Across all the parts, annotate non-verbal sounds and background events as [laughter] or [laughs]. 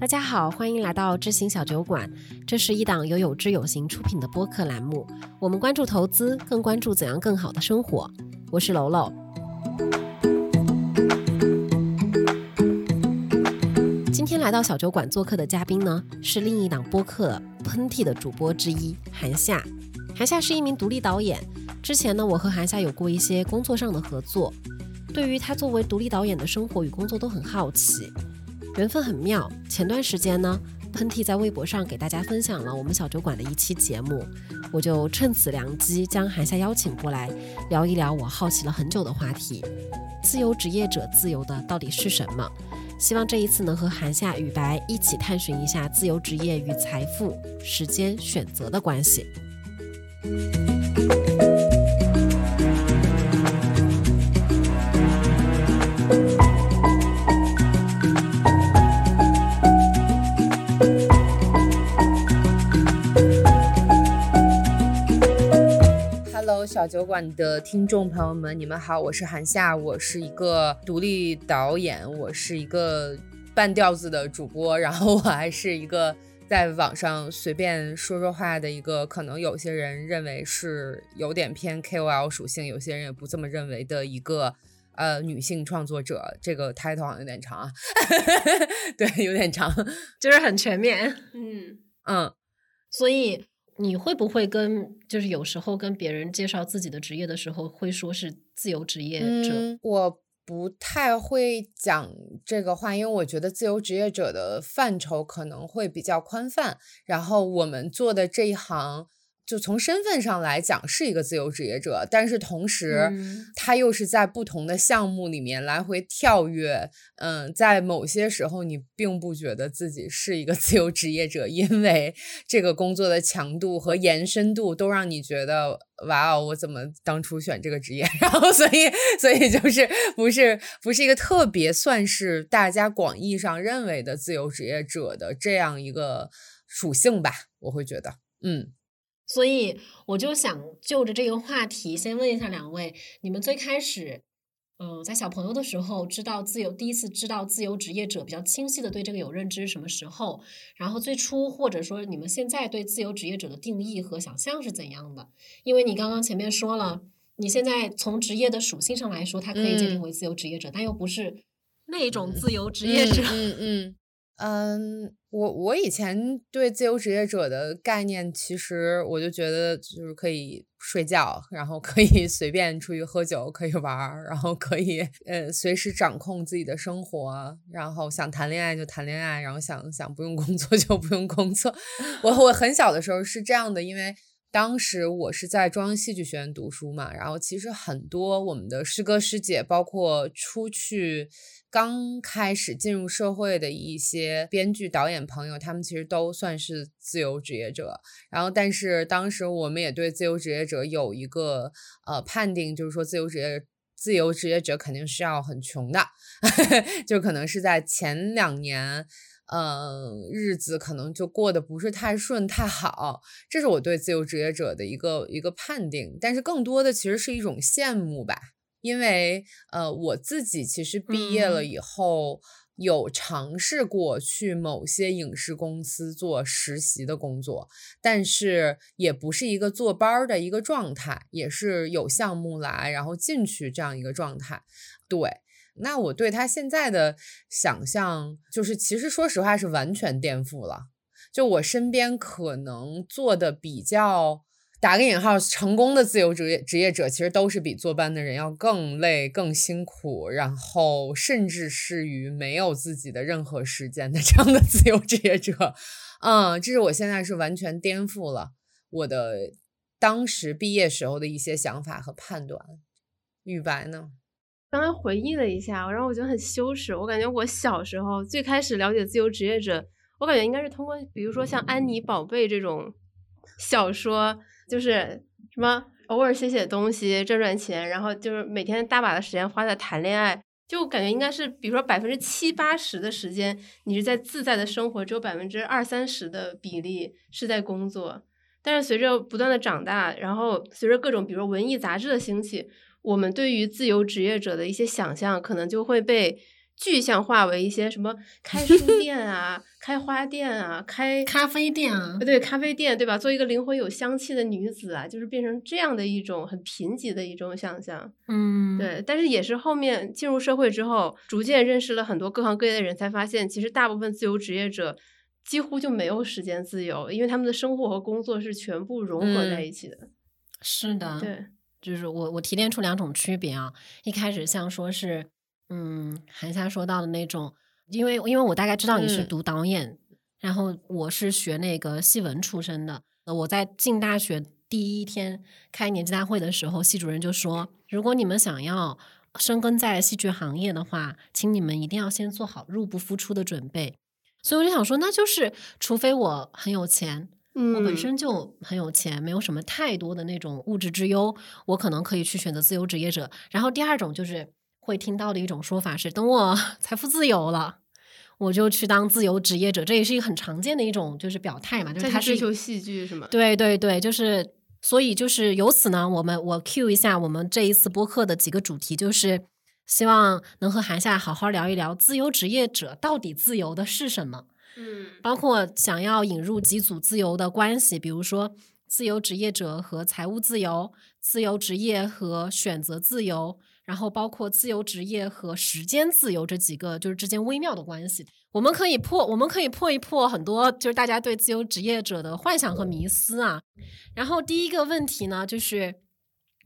大家好，欢迎来到知行小酒馆。这是一档由有知有行出品的播客栏目，我们关注投资，更关注怎样更好的生活。我是楼楼。今天来到小酒馆做客的嘉宾呢，是另一档播客《喷嚏》的主播之一韩夏。韩夏是一名独立导演，之前呢，我和韩夏有过一些工作上的合作。对于他作为独立导演的生活与工作都很好奇，缘分很妙。前段时间呢，喷嚏在微博上给大家分享了我们小酒馆的一期节目，我就趁此良机将韩夏邀请过来聊一聊我好奇了很久的话题：自由职业者自由的到底是什么？希望这一次能和韩夏、雨白一起探寻一下自由职业与财富、时间、选择的关系。小酒馆的听众朋友们，你们好，我是韩夏，我是一个独立导演，我是一个半吊子的主播，[laughs] 然后我还是一个在网上随便说说话的一个，可能有些人认为是有点偏 KOL 属性，有些人也不这么认为的一个呃女性创作者。这个 title 好像有点长啊，[laughs] 对，有点长，就是很全面，嗯嗯，所以。你会不会跟就是有时候跟别人介绍自己的职业的时候，会说是自由职业者？我不太会讲这个话，因为我觉得自由职业者的范畴可能会比较宽泛。然后我们做的这一行。就从身份上来讲是一个自由职业者，但是同时他又是在不同的项目里面来回跳跃。嗯，在某些时候你并不觉得自己是一个 [laughs] 自由职业者，因为这个工作的强度和延伸度都让你觉得哇哦，我怎么当初选这个职业？[laughs] 然后所以所以就是不是不是一个特别算是大家广义上认为的自由职业者的这样一个属性吧？我会觉得，嗯。所以我就想就着这个话题，先问一下两位：你们最开始，嗯，在小朋友的时候知道自由，第一次知道自由职业者比较清晰的对这个有认知，什么时候？然后最初或者说你们现在对自由职业者的定义和想象是怎样的？因为你刚刚前面说了，你现在从职业的属性上来说，它可以界定为自由职业者，但又不是那种自由职业者。嗯嗯。嗯，嗯我我以前对自由职业者的概念，其实我就觉得就是可以睡觉，然后可以 [laughs] 随便出去喝酒，可以玩，然后可以呃随时掌控自己的生活，然后想谈恋爱就谈恋爱，然后想想不用工作 [laughs] 就不用工作。我我很小的时候是这样的，因为当时我是在中央戏剧学院读书嘛，然后其实很多我们的师哥师姐，包括出去。刚开始进入社会的一些编剧、导演朋友，他们其实都算是自由职业者。然后，但是当时我们也对自由职业者有一个呃判定，就是说自由职业自由职业者肯定是要很穷的，[laughs] 就可能是在前两年，嗯，日子可能就过得不是太顺太好。这是我对自由职业者的一个一个判定，但是更多的其实是一种羡慕吧。因为呃，我自己其实毕业了以后，有尝试过去某些影视公司做实习的工作，但是也不是一个坐班的一个状态，也是有项目来，然后进去这样一个状态。对，那我对他现在的想象，就是其实说实话是完全颠覆了。就我身边可能做的比较。打个引号，成功的自由职业职业者其实都是比坐班的人要更累、更辛苦，然后甚至是于没有自己的任何时间的 [laughs] 这样的自由职业者。嗯，这是我现在是完全颠覆了我的当时毕业时候的一些想法和判断。雨白呢？刚才回忆了一下，然后我觉得很羞耻。我感觉我小时候最开始了解自由职业者，我感觉应该是通过，比如说像《安妮宝贝》这种小说。就是什么偶尔写写东西赚赚钱，然后就是每天大把的时间花在谈恋爱，就感觉应该是比如说百分之七八十的时间你是在自在的生活，只有百分之二三十的比例是在工作。但是随着不断的长大，然后随着各种比如说文艺杂志的兴起，我们对于自由职业者的一些想象可能就会被具象化为一些什么 [laughs] 开书店啊、开花店啊、开咖啡店啊，对咖啡店对吧？做一个灵魂有香气的女子啊，就是变成这样的一种很贫瘠的一种想象。嗯，对，但是也是后面进入社会之后，逐渐认识了很多各行各业的人，才发现其实大部分自由职业者几乎就没有时间自由，因为他们的生活和工作是全部融合在嗯一起的。是的，对，就是我我提炼出两种区别啊。一开始像说是，嗯，韩夏说到的那种，因为因为我大概知道你是嗯读导演，然后我是学那个戏文出身的。呃我在进大学第一天开年级大会的时候，系主任就说，如果你们想要深耕在戏剧行业的话，请你们一定要先做好入不敷出的准备。所以我就想说，那就是除非我很有钱，嗯我本身就很有钱，没有什么太多的那种物质之忧，我可能可以去选择自由职业者。然后第二种就是会听到的一种说法是，等我 [laughs] 财富自由了，我就去当自由职业者，这也是一个很常见的一种就是表态嘛，就是他是追求戏剧是吗？对对对，就是所以就是由此呢，我们我 Q 一下我们这一次播客的几个主题，就是希望能和韩夏好好聊一聊自由职业者到底自由的是什么。嗯包括想要引入几组自由的关系，比如说自由职业者和财务自由、自由职业和选择自由，然后包括自由职业和时间自由这几个就是之间微妙的关系。我们可以破，我们可以破一破很多就是大家对自由职业者的幻想和迷思啊。然后第一个问题呢，就是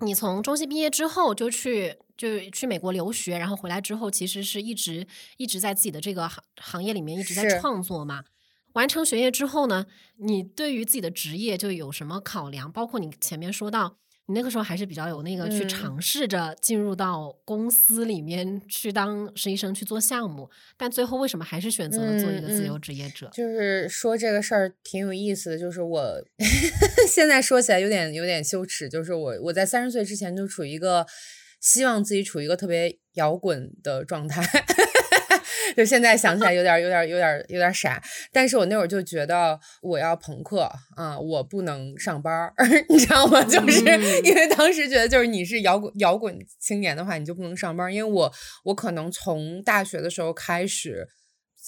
你从中戏毕业之后就去就去美国留学，然后回来之后，其实是一直一直在自己的这个行行业里面一直在创作嘛。完成学业之后呢，你对于自己的职业就有什么考量？包括你前面说到，你那个时候还是比较有那个去嗯尝试着进入到公司里面去当实习生去做项目，但最后为什么还是选择了做一个自由职业者？就是说这个事儿挺有意思的，就是我 [laughs] 现在说起来有点有点羞耻，就是我我在三十岁之前就处于一个希望自己处于一个特别摇滚的状态。就现在想起来有点儿有点儿有点儿有点儿傻，但是我那会儿就觉得我要朋克啊、我不能上班儿，[laughs] 你知道吗？就是嗯因为当时觉得，就是你是摇滚摇滚青年的话，你就不能上班儿，因为我我可能从大学的时候开始。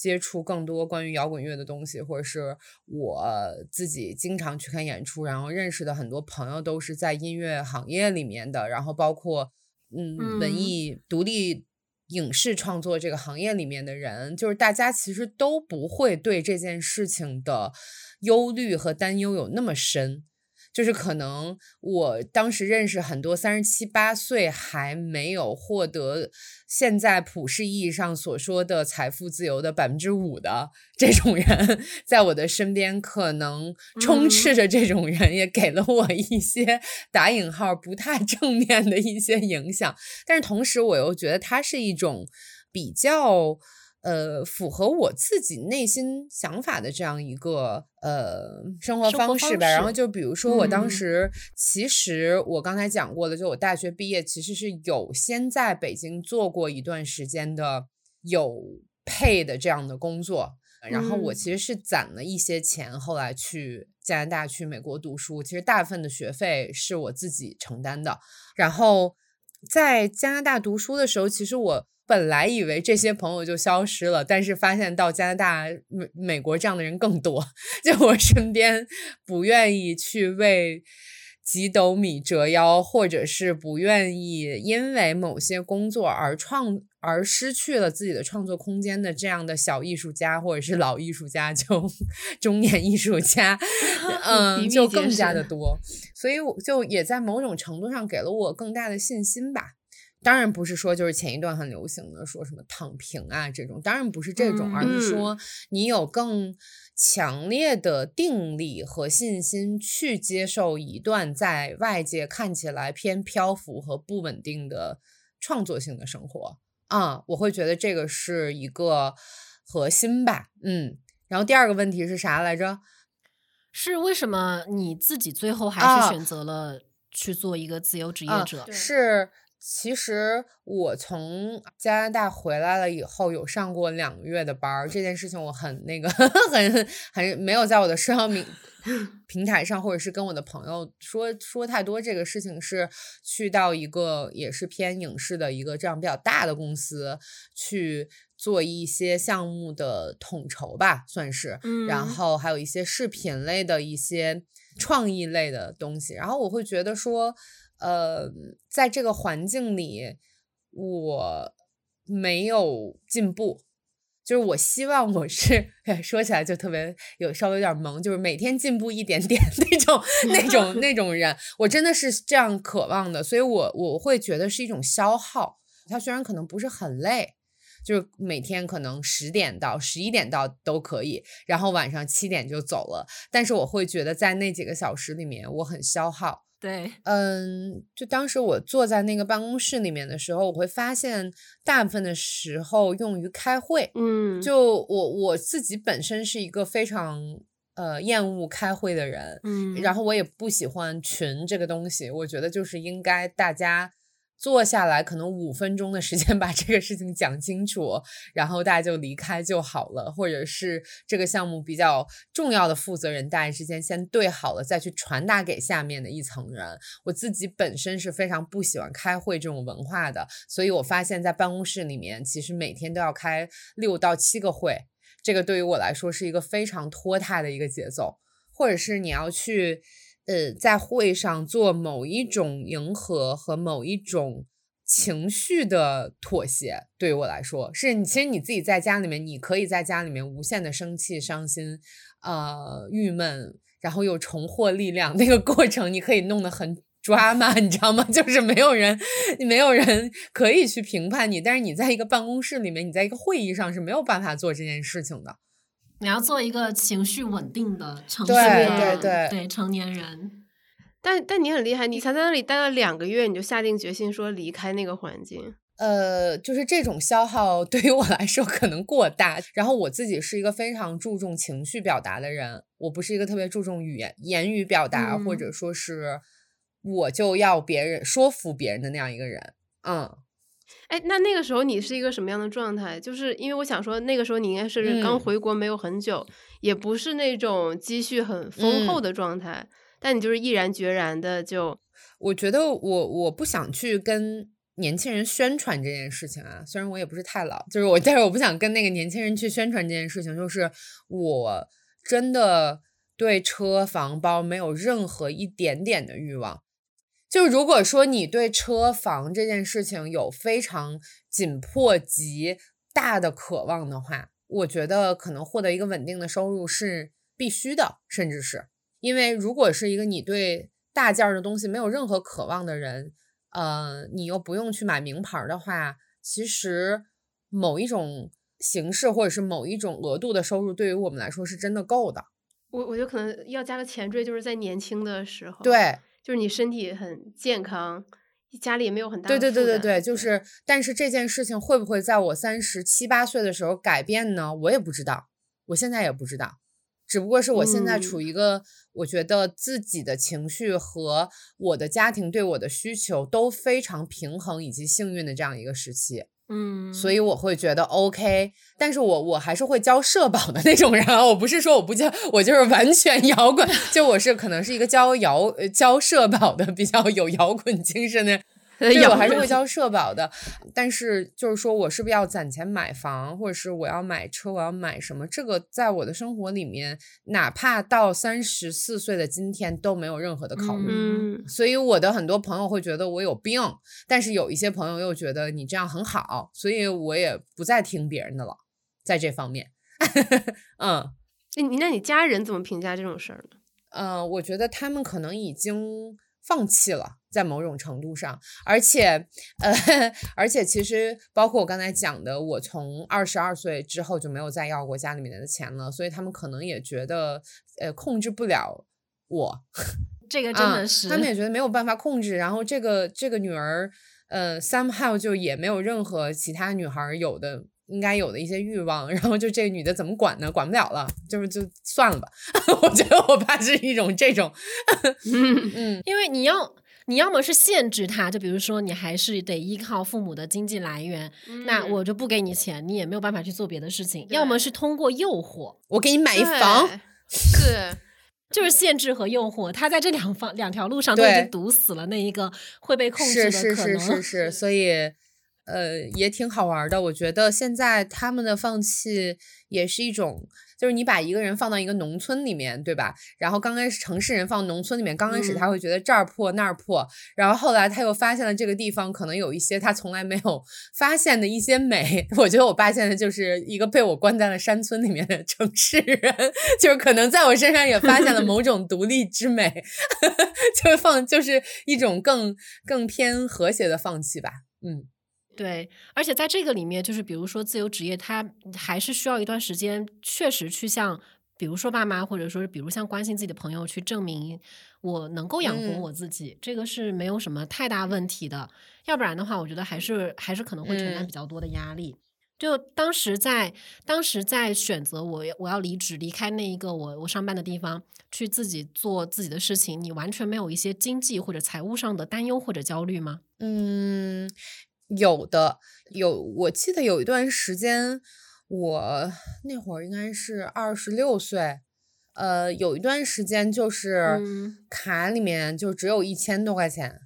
接触更多关于摇滚乐的东西，或者是我自己经常去看演出，然后认识的很多朋友都是在音乐行业里面的，然后包括嗯文嗯艺独立影视创作这个行业里面的人，就是大家其实都不会对这件事情的忧虑和担忧有那么深。就是可能我当时认识很多三十七八岁还没有获得现在普世意义上所说的财富自由的百分之五的这种人，在我的身边可能充斥着这种人，也给了我一些打引号不太正面的一些影响。但是同时，我又觉得它是一种比较。呃，符合我自己内心想法的这样一个呃生活方式吧。然后就比如说，我当嗯时、其实我刚才讲过的，就我大学毕业其实是有先在北京做过一段时间的有配的这样的工作，然后我嗯其实是攒了一些钱，后来去加拿大、去美国读书。其实大部分的学费是我自己承担的。然后在加拿大读书的时候，其实我本来以为这些朋友就消失了，但是发现到加拿大、美美国这样的人更多。[laughs] 就我身边不愿意去为几斗米折腰，或者是不愿意因为某些工作而创而失去了自己的创作空间的这样的小艺术家，或者是老艺术家，就 [laughs] 中年艺术家，[laughs] 嗯，就更加的多。所以我就也在某种程度上给了我更大的信心吧。当然不是说就是前一段很流行的说什么躺平啊这种，当然不是这种，而是嗯说你有更强烈的定力和信心去接受一段在外界看起来偏漂浮和不稳定的创作性的生活啊，我会觉得这个是一个核心吧，嗯。然后第二个问题是啥来着？是为什么你自己最后还啊是选择了去做一个自由职业啊者？对是，其实我从加拿大回来了以后，有上过两个月的班儿。这件事情我很那个，[laughs] 很很没有在我的社交平平台上，或者是跟我的朋友说说太多。这个事情是去到一个也是偏影视的一个这样比较大的公司去做一些项目的统筹吧，算是，然嗯后还有一些视频类的一些创意类的东西，然后我会觉得说，呃，在这个环境里，我没有进步。就是我希望我是 [laughs] 说起来就特别有稍微有点萌，就是每天进步一点点 [laughs] 那种那种那种人，我真的是这样渴望的，所以我我会觉得是一种消耗。他虽然可能不是很累，就是每天可能十点到十一点到都可以，然后晚上七点就走了，但是我会觉得在那几个小时里面我很消耗。对，嗯，就当时我坐在那个办公室里面的时候，我会发现大部分的时候用于开会。嗯，就我我自己本身是一个非常呃厌恶开会的人，嗯，然后我也不喜欢群这个东西，我觉得就是应该大家坐下来，可能五分钟的时间 [laughs] 把这个事情讲清楚，然后大家就离开就好了，或者是这个项目比较重要的负责人，大家之间先对好了，再去传达给下面的一层人。我自己本身是非常不喜欢开会这种文化的，所以我发现，在办公室里面，其实每天都要开六到七个会，这个对于我来说是一个非常拖沓的一个节奏，或者是你要去。呃，在会上做某一种迎合和某一种情绪的妥协，对于我来说，是你其实你自己在家里面，你可以在家里面无限的生气、伤心、呃郁闷，然后又重获力量，那个过程你可以弄得很抓嘛，你知道吗？[laughs] 就是没有人，没有人可以去评判你，但是你在一个办公室里面，你在一个会议上是没有办法做这件事情的。你要做一个情绪稳定的成对年对人，对对成年人。但但你很厉害，你才在那里待了两个月，你就下定决心说离开那个环境。呃，就是这种消耗对于我来说可能过大。然后我自己是一个非常注重情绪表达的人，我不是一个特别注重语言言语表达，或嗯者说是我就要别人说服别人的那样一个人。嗯，哎，那那个时候你是一个什么样的状态？就是因为我想说，那个时候你应该是刚嗯回国没有很久，也不是那种积蓄很丰厚嗯的状态，但你就是毅然决然的就，我觉得我我不想去跟年轻人宣传这件事情啊，虽然我也不是太老，就是我，但是我不想跟那个年轻人去宣传这件事情，就是我真的对车房包没有任何一点点的欲望。就如果说你对车房这件事情有非常紧迫及大的渴望的话，我觉得可能获得一个稳定的收入是必须的，甚至是因为如果是一个你对大件儿的东西没有任何渴望的人，呃，你又不用去买名牌儿的话，其实某一种形式或者是某一种额度的收入，对于我们来说是真的够的。我我觉得可能要加个前缀，就是在年轻的时候，，对，就是你身体很健康，家里也没有很大对对对对对，就是，但是这件事情会不会在我三十七八岁的时候改变呢？我也不知道，我现在也不知道，只不过是我现在嗯处于一个我觉得自己的情绪和我的家庭对我的需求都非常平衡以及幸运的这样一个时期。嗯，所以我会觉得 OK，但是我我还是会交社保的那种人，我不是说我不交，我就是完全摇滚，就我是可能是一个交摇呃交社保的比较有摇滚精神的。[laughs] 对，我还是会交社保的，但是就是说我是不是要攒钱买房，或者是我要买车，我要买什么？这个在我的生活里面，哪怕到三十四岁的今天都没有任何的考虑。嗯所以我的很多朋友会觉得我有病，但是有一些朋友又觉得你这样很好，所以我也不再听别人的了，在这方面，[laughs] 嗯那你那你家人怎么评价这种事儿呢？呃，我觉得他们可能已经放弃了，在某种程度上，而且呃，[laughs] 而且其实包括我刚才讲的，我从二十二岁之后就没有再要过家里面的钱了，所以他们可能也觉得呃控制不了我，这个真啊的是，他们也觉得没有办法控制，然后这个这个女儿，呃，somehow 就也没有任何其他女孩有的应该有的一些欲望，然后就这个女的怎么管呢？管不了了，就是就算了吧。[laughs] 我觉得我爸是一种这种，[laughs] 嗯嗯因为你要。你要么是限制他，就比如说你还是得依靠父母的经济来源，那嗯我就不给你钱，你也没有办法去做别的事情。要么是通过诱惑，我给你买一房，是。[laughs] 就是限制和诱惑，他在这两方两条路上都已经堵死了那一个会被控制的是是是可能。是是，所以。呃，也挺好玩的。我觉得现在他们的放弃也是一种。就是你把一个人放到一个农村里面，对吧？然后刚开始城市人放农村里面，刚开始他会觉得这儿破那儿破，然后后来他又发现了这个地方可能有一些他从来没有发现的一些美。[laughs] 我觉得我爸现在就是一个被我关在了山村里面的城市人，就是可能在我身上也发现了某种独立之美，[laughs] 就是放就是一种更更偏和谐的放弃吧，嗯。对，而且在这个里面，就是比如说自由职业，它还是需要一段时间，确实去向，比如说爸妈，或者说是比如像关心自己的朋友，去证明我能够养活我自己，这个是没有什么太大问题的。要不然的话，我觉得还是还是可能会承担比较多的压力。就当时在当时在选择我我要离职离开那一个我我上班的地方，去自己做自己的事情，你完全没有一些经济或者财务上的担忧或者焦虑吗？嗯。有的有，我记得有一段时间，我那会儿应该是二十六岁，呃，有一段时间就是卡里面就只有一千多块钱，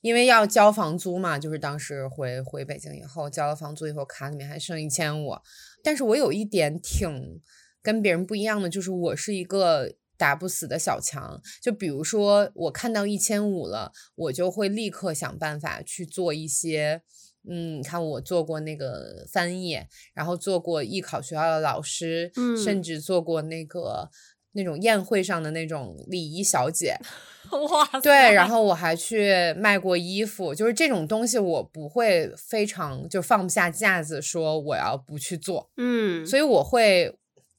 因为要交房租嘛，就是当时回回北京以后交了房租以后，卡里面还剩一千五。但是我有一点挺跟别人不一样的，就是我是一个打不死的小强，就比如说我看到一千五了，我就会立刻想办法去做一些。嗯，你看我做过那个翻译，然后做过艺考学校的老师，甚至做过那个那种宴会上的那种礼仪小姐。[laughs] 哇，对，然后我还去卖过衣服，就是这种东西我不会非常就放不下架子说我要不去做。嗯，所以我会。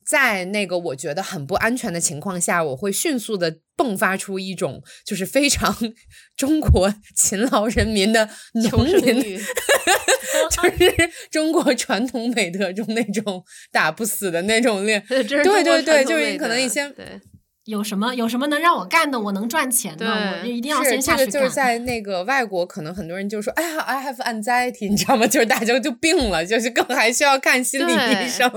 在那个我觉得很不安全的情况下，我会迅速的迸发出一种就是非常 [laughs] 中国勤劳人民的农民，[laughs] 就是中国传统美德中那种打不死的那种练。[laughs] 对对对，就是可能一些对有什么有什么能让我干的，我能赚钱的，我一定要先下去干。就是在那个外国，可能很多人就说：“哎呀，I have anxiety，你知道吗？就是大家就病了，就是更还需要看心理医生。”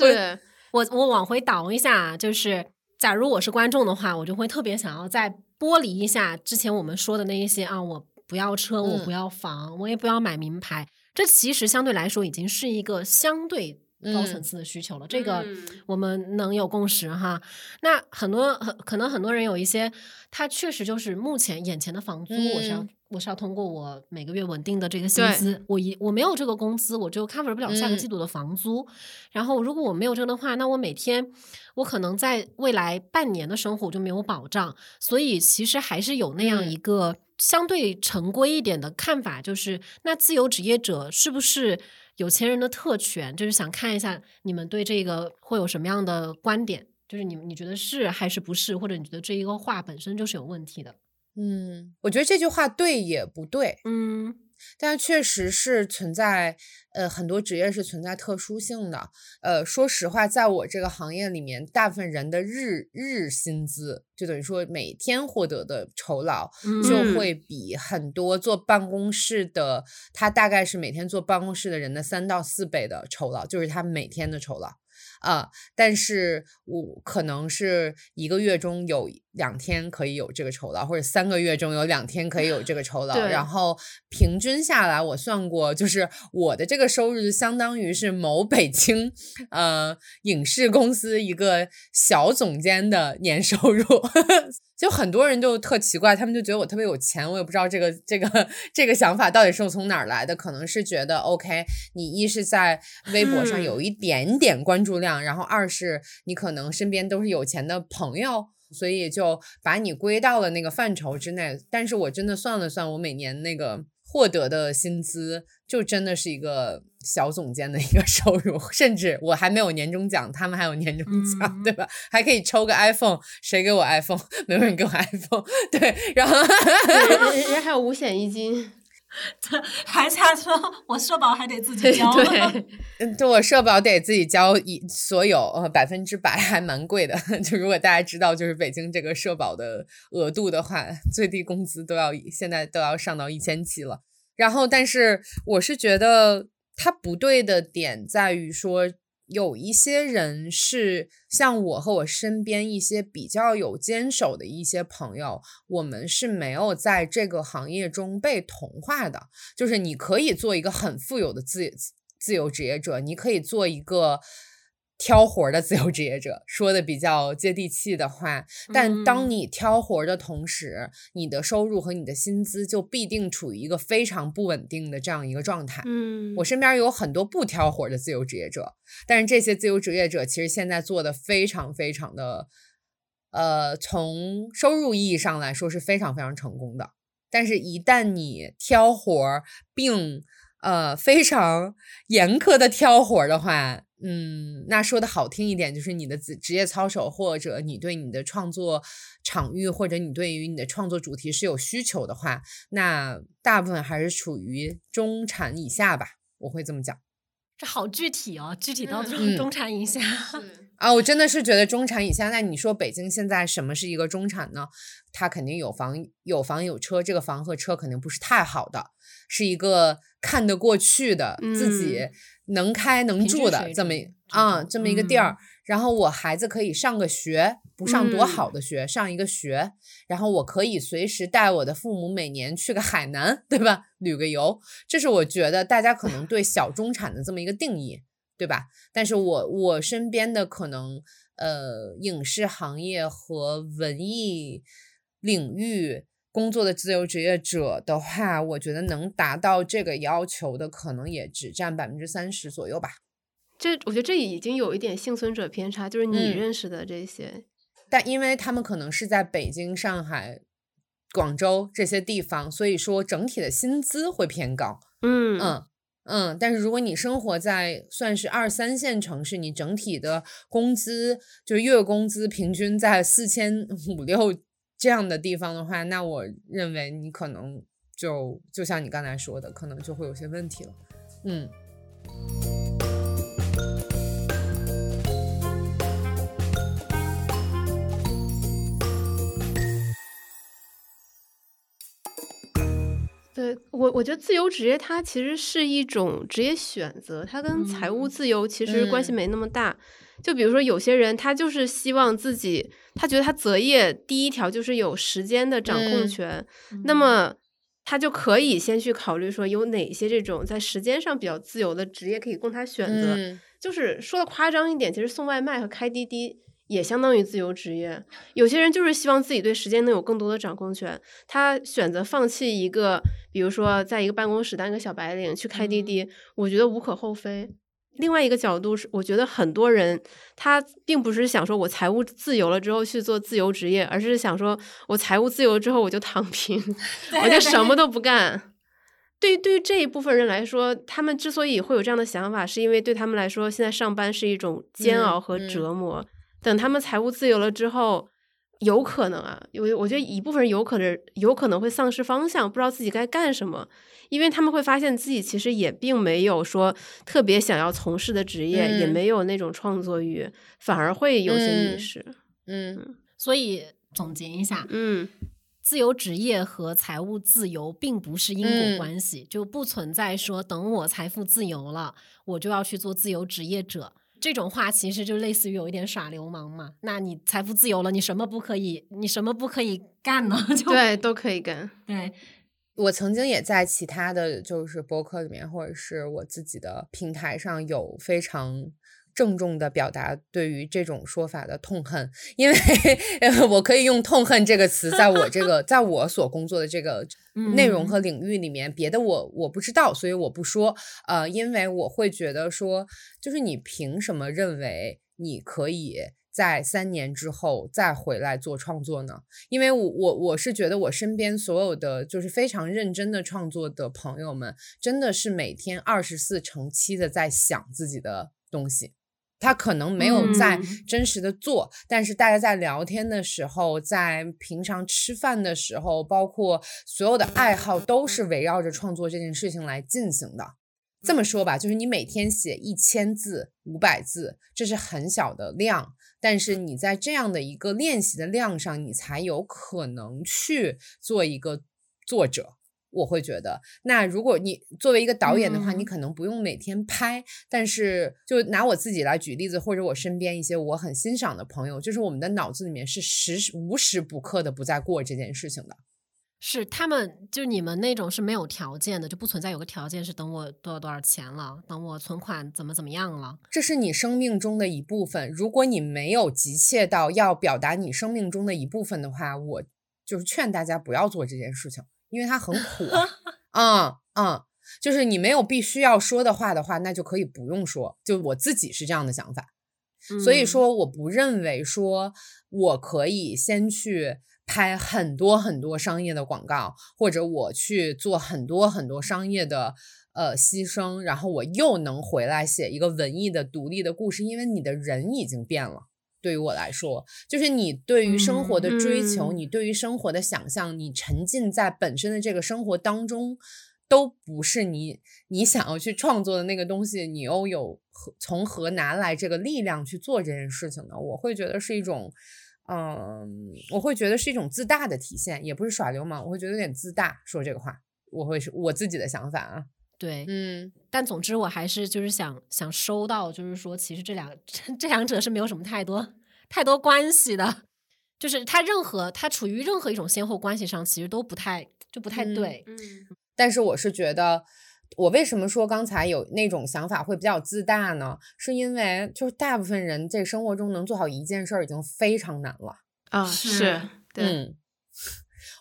是。我我往回倒一下，就是假如我是观众的话，我就会特别想要再剥离一下之前我们说的那一些啊，我不要车，我不要房，我也不要买名牌，这其实相对来说已经是一个相对高层次的需求了。这个我们能有共识哈。那很多很可能很多人有一些，他确实就是目前眼前的房租，我是要。我是要通过我每个月稳定的这个薪资，我一我没有这个工资，我就 cover 不了下个季度的房租。然后如果我没有这个的话，那我每天我可能在未来半年的生活就没有保障。所以其实还是有那样一个相对成规一点的看法，就是那自由职业者是不是有钱人的特权？就是想看一下你们对这个会有什么样的观点？就是你你觉得是还是不是？或者你觉得这一个话本身就是有问题的？嗯，我觉得这句话对也不对，嗯，但确实是存在，呃，很多职业是存在特殊性的。呃，说实话，在我这个行业里面，大部分人的日日薪资，就等于说每天获得的酬劳，就会比很多坐办公室的，他大概是每天坐办公室的人的三到四倍的酬劳，就是他每天的酬劳。啊，但是我可能是一个月中有两天可以有这个酬劳，或者三个月中有两天可以有这个酬劳，然后平均下来，我算过，就是我的这个收入就相当于是某北京呃影视公司一个小总监的年收入。[laughs] 就很多人就特奇怪，他们就觉得我特别有钱，我也不知道这个这个这个想法到底是从哪儿来的。可能是觉得，OK，你一是在微博上有一点点关注量，然后二是你可能身边都是有钱的朋友，所以就把你归到了那个范畴之内。但是我真的算了算，我每年那个。获得的薪资就真的是一个小总监的一个 [laughs] 收入，甚至我还没有年终奖，他们还有年终奖，对吧？还可以抽个 iPhone，谁给我 iPhone？[laughs] 没有人给我 iPhone，对，然后人家还有五险一金。[laughs] 还差说，我社保还得自己交。对，[laughs] 嗯，对我社保得自己交一所有，呃，百分之百还蛮贵的。[laughs] 就如果大家知道，就是北京这个社保的额度的话，最低工资都要现在都要上到一千七了。然后，但是我是觉得它不对的点在于说。有一些人是像我和我身边一些比较有坚守的一些朋友，我们是没有在这个行业中被同化的。就是你可以做一个很富有的自自由职业者，你可以做一个。挑活的自由职业者说的比较接地气的话，但当你挑活的同时，你的收入和你的薪资就必定处于一个非常不稳定的这样一个状态。嗯，我身边有很多不挑活的自由职业者，但是这些自由职业者其实现在做的非常非常的，呃，从收入意义上来说是非常非常成功的。但是，一旦你挑活并呃非常严苛的挑活的话，嗯，那说的好听一点，就是你的职职业操守，或者你对你的创作场域，或者你对于你的创作主题是有需求的话，那大部分还是处于中产以下吧，我会这么讲。这好具体哦，具体到中中产以下 [laughs] 啊，我真的是觉得中产以下。那你说北京现在什么是一个中产呢？他肯定有房有房有车，这个房和车肯定不是太好的，是一个看得过去的自己。能开能住的这么啊这么一个地儿，然后我孩子可以上个学，不上多好的学，上一个学，然后我可以随时带我的父母每年去个海南，对吧？旅个游，这是我觉得大家可能对小中产的这么一个定义，对吧？但是我我身边的可能呃影视行业和文艺领域。工作的自由职业者的话，我觉得能达到这个要求的，可能也只占百分之三十左右吧。这我觉得这已经有一点幸存者偏差，就是你认识的这些，但因为他们可能是在北京、上海、广州这些地方，所以说整体的薪资会偏高。嗯嗯嗯，但是如果你生活在算是二三线城市，你整体的工资就是月工资平均在四千五六。这样的地方的话，那我认为你可能就就像你刚才说的，可能就会有些问题了。嗯，对我，我觉得自由职业它其实是一种职业选择，它跟财务自由其实关系没那么大。就比如说，有些人他就是希望自己，他觉得他择业第一条就是有时间的掌控权，那么他就可以先去考虑说有哪些这种在时间上比较自由的职业可以供他选择。就是说的夸张一点，其实送外卖和开滴滴也相当于自由职业。有些人就是希望自己对时间能有更多的掌控权，他选择放弃一个，比如说在一个办公室当一个小白领去开滴滴，我觉得无可厚非。另外一个角度是，我觉得很多人他并不是想说我财务自由了之后去做自由职业，而是想说我财务自由之后我就躺平，[laughs] 我就什么都不干。对于对于这一部分人来说，他们之所以会有这样的想法，是因为对他们来说，现在上班是一种煎熬和折磨。等他们财务自由了之后，有可能啊，我我觉得一部分人有可能有可能会丧失方向，不知道自己该干什么。因为他们会发现自己其实也并没有说特别想要从事的职业，也没有那种创作欲，反而会有些迷失。嗯，所以总结一下，嗯，自由职业和财务自由并不是因果关系，就不存在说等我财富自由了，我就要去做自由职业者这种话，其实就类似于有一点耍流氓嘛。那你财富自由了，你什么不可以？你什么不可以干呢？[laughs] 就对，都可以干。对。我曾经也在其他的就是博客里面，或者是我自己的平台上有非常郑重的表达对于这种说法的痛恨，因为我可以用“痛恨”这个词，在我这个在我所工作的这个内容和领域里面，别的我我不知道，所以我不说。呃，因为我会觉得说，就是你凭什么认为你可以？在三年之后再回来做创作呢？因为我我我是觉得我身边所有的就是非常认真的创作的朋友们，真的是每天二十四乘七的在想自己的东西。他可能没有在真实的做，但是大家在聊天的时候，在平常吃饭的时候，包括所有的爱好都是围绕着创作这件事情来进行的。这么说吧，就是你每天写一千字、五百字，这是很小的量。但是你在这样的一个练习的量上，你才有可能去做一个作者。我会觉得，那如果你作为一个导演的话，嗯你可能不用每天拍，但是就拿我自己来举例子，或者我身边一些我很欣赏的朋友，就是我们的脑子里面是时时无时不刻的不在过这件事情的。是他们就你们那种是没有条件的，就不存在有个条件是等我多少多少钱了，等我存款怎么怎么样了。这是你生命中的一部分。如果你没有急切到要表达你生命中的一部分的话，我就是劝大家不要做这件事情，因为它很苦啊。[laughs] 嗯嗯，就是你没有必须要说的话的话，那就可以不用说。就我自己是这样的想法。所以嗯，说，我不认为说我可以先去拍很多很多商业的广告，或者我去做很多很多商业的呃牺牲，然后我又能回来写一个文艺的独立的故事，因为你的人已经变了。对于我来说，就是你对于生活的追求，嗯你对于生活的想象，你沉浸在本身的这个生活当中，都不是你你想要去创作的那个东西，你又有何从何拿来这个力量去做这件事情呢？我会觉得是一种，嗯，我会觉得是一种自大的体现，也不是耍流氓，我会觉得有点自大。说这个话，我会是我自己的想法啊。对，嗯但总之我还是就是想想收到，就是说其实这两 [laughs] 这两者是没有什么太多太多关系的，就是他任何他处于任何一种先后关系上，其实都不太就不太嗯对。嗯但是我是觉得，我为什么说刚才有那种想法会比较自大呢？是因为就是大部分人在生活中能做好一件事儿已经非常难了。啊是是，对，嗯，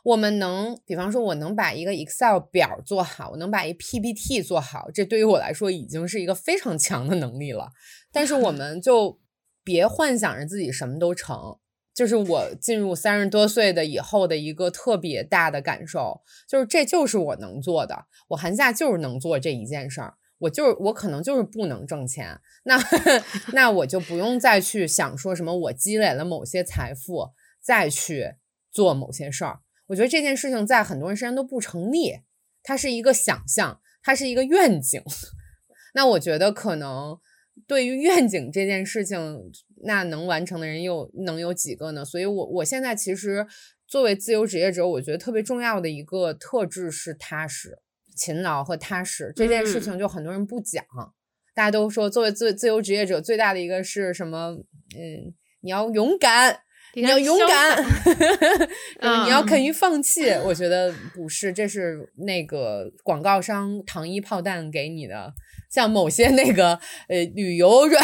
我们能，比方说，我能把一个 Excel 表做好，我能把一 PPT 做好，这对于我来说已经是一个非常强的能力了。但是我们就别幻想着自己什么都成。就是我进入三十多岁的以后的一个特别大的感受，就是这就是我能做的，我寒假就是能做这一件事儿，我就是我可能就是不能挣钱，那 [laughs] 那我就不用再去想说什么我积累了某些财富再去做某些事儿。我觉得这件事情在很多人身上都不成立，它是一个想象，它是一个愿景。[laughs] 那我觉得可能对于愿景这件事情，那能完成的人又能有几个呢？所以我我现在其实作为自由职业者，我觉得特别重要的一个特质是踏实、勤劳和踏实。这件事嗯情就很多人不讲，大家都说作为自自由职业者最大的一个是什么？嗯，你要勇敢。你要勇敢，[laughs] 你要肯于放弃。我觉得不是，这是那个广告商糖衣炮弹给你的，像某些那个呃旅游软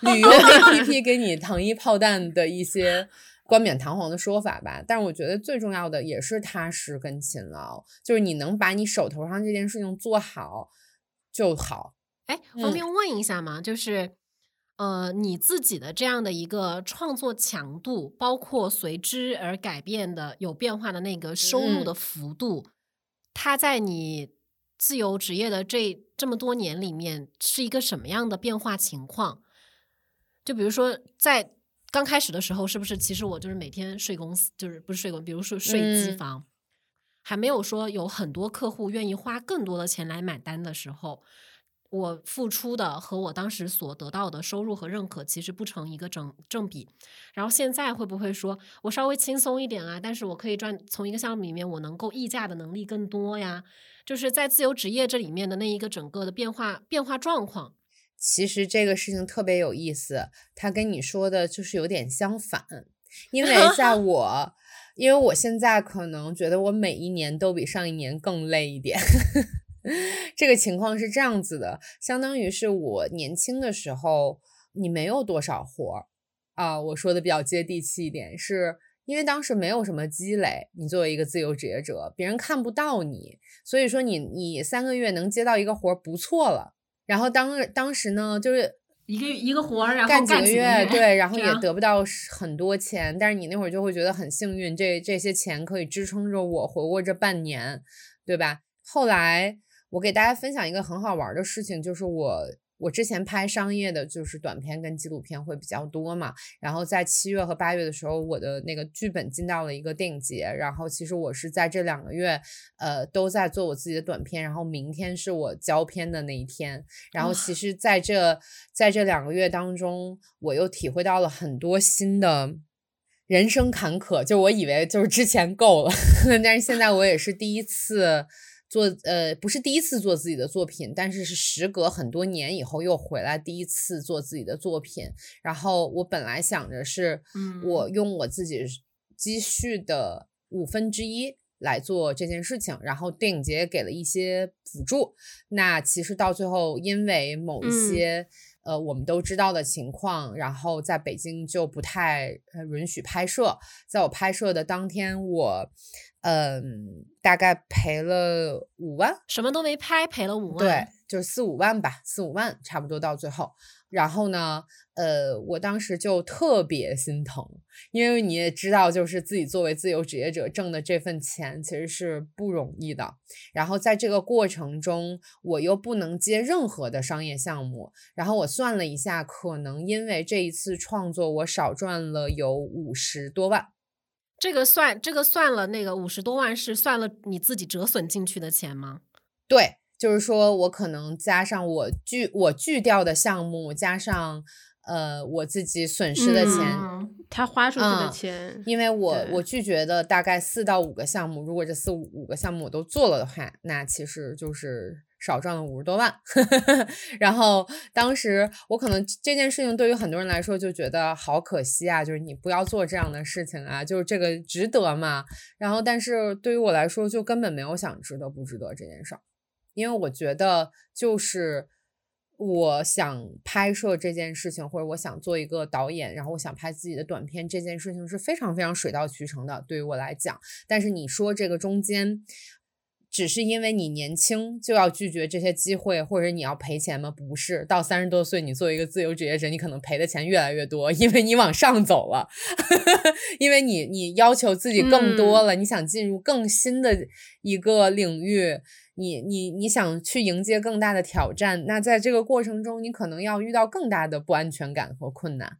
旅游 [laughs] APP 给你糖衣炮弹的一些冠冕堂皇的说法吧。但是我觉得最重要的也是踏实跟勤劳，就是你能把你手头上这件事情做好就好。哎，方嗯便问一下吗？就是，呃，你自己的这样的一个创作强度，包括随之而改变的有变化的那个收入嗯的幅度，它在你自由职业的这这么多年里面是一个什么样的变化情况？就比如说在。刚开始的时候，是不是其实我就是每天睡公司，就是不是睡公，比如说睡机嗯房，还没有说有很多客户愿意花更多的钱来买单的时候，我付出的和我当时所得到的收入和认可其实不成一个正正比。然后现在会不会说我稍微轻松一点啊？但是我可以赚从一个项目里面我能够溢价的能力更多呀？就是在自由职业这里面的那一个整个的变化变化状况。其实这个事情特别有意思，他跟你说的就是有点相反，因为在 [laughs] 我，因为我现在可能觉得我每一年都比上一年更累一点。这个情况是这样子的，相当于是我年轻的时候，你没有多少活儿啊。我说的比较接地气一点，是因为当时没有什么积累，你作为一个自由职业者，别人看不到你，所以说你你三个月能接到一个活儿不错了。然后当当时呢，就是一个一个活儿，然后干几个月，对，然后也得不到很多钱，但是你那会儿就会觉得很幸运，这这些钱可以支撑着我活过这半年，对吧？后来我给大家分享一个很好玩儿的事情，就是我我之前拍商业的，就是短片跟纪录片会比较多嘛。然后在七月和八月的时候，我的那个剧本进到了一个电影节，然后其实我是在这两个月，呃，都在做我自己的短片，然后明天是我交片的那一天。然后其实在这在这两个月当中，我又体会到了很多新的。人生坎坷，就我以为就是之前够了，[laughs] 但是现在我也是第一次做呃不是第一次做自己的作品，但是是时隔很多年以后又回来第一次做自己的作品。然后我本来想着是，我用我自己积蓄的五分之一来做这件事情，然后电影节给了一些补助。那其实到最后，因为某一些。呃，我们都知道的情况，然后在北京就不太允许拍摄。在我拍摄的当天，我嗯，大概赔了五万，什么都没拍，赔了五万，对，就是四五万吧，四五万差不多到最后。然后呢，呃，我当时就特别心疼，因为你也知道，就是自己作为自由职业者挣的这份钱其实是不容易的。然后在这个过程中，我又不能接任何的商业项目。然后我算了一下，可能因为这一次创作，我少赚了有五十多万。这个算，这个算了，那个五十多万是算了你自己折损进去的钱吗？对。就是说，我可能加上我拒我拒掉的项目，加上呃我自己损失的钱，他花出去的钱，因为我我拒绝的大概四到五个项目，如果这四五五个项目我都做了的话，那其实就是少赚了五十多万。[laughs] 然后当时我可能这件事情对于很多人来说就觉得好可惜啊，就是你不要做这样的事情啊，就是这个值得吗？然后但是对于我来说，就根本没有想值得不值得这件事儿。因为我觉得，就是我想拍摄这件事情，或者我想做一个导演，然后我想拍自己的短片，这件事情是非常非常水到渠成的，对于我来讲。但是你说这个中间，只是因为你年轻就要拒绝这些机会，或者你要赔钱吗？不是，到三十多岁，你作为一个自由职业者，你可能赔的钱越来越多，因为你往上走了，[laughs] 因为你你要求自己更多了，你想进入更新的一个领域。你你你想去迎接更大的挑战，那在这个过程中，你可能要遇到更大的不安全感和困难。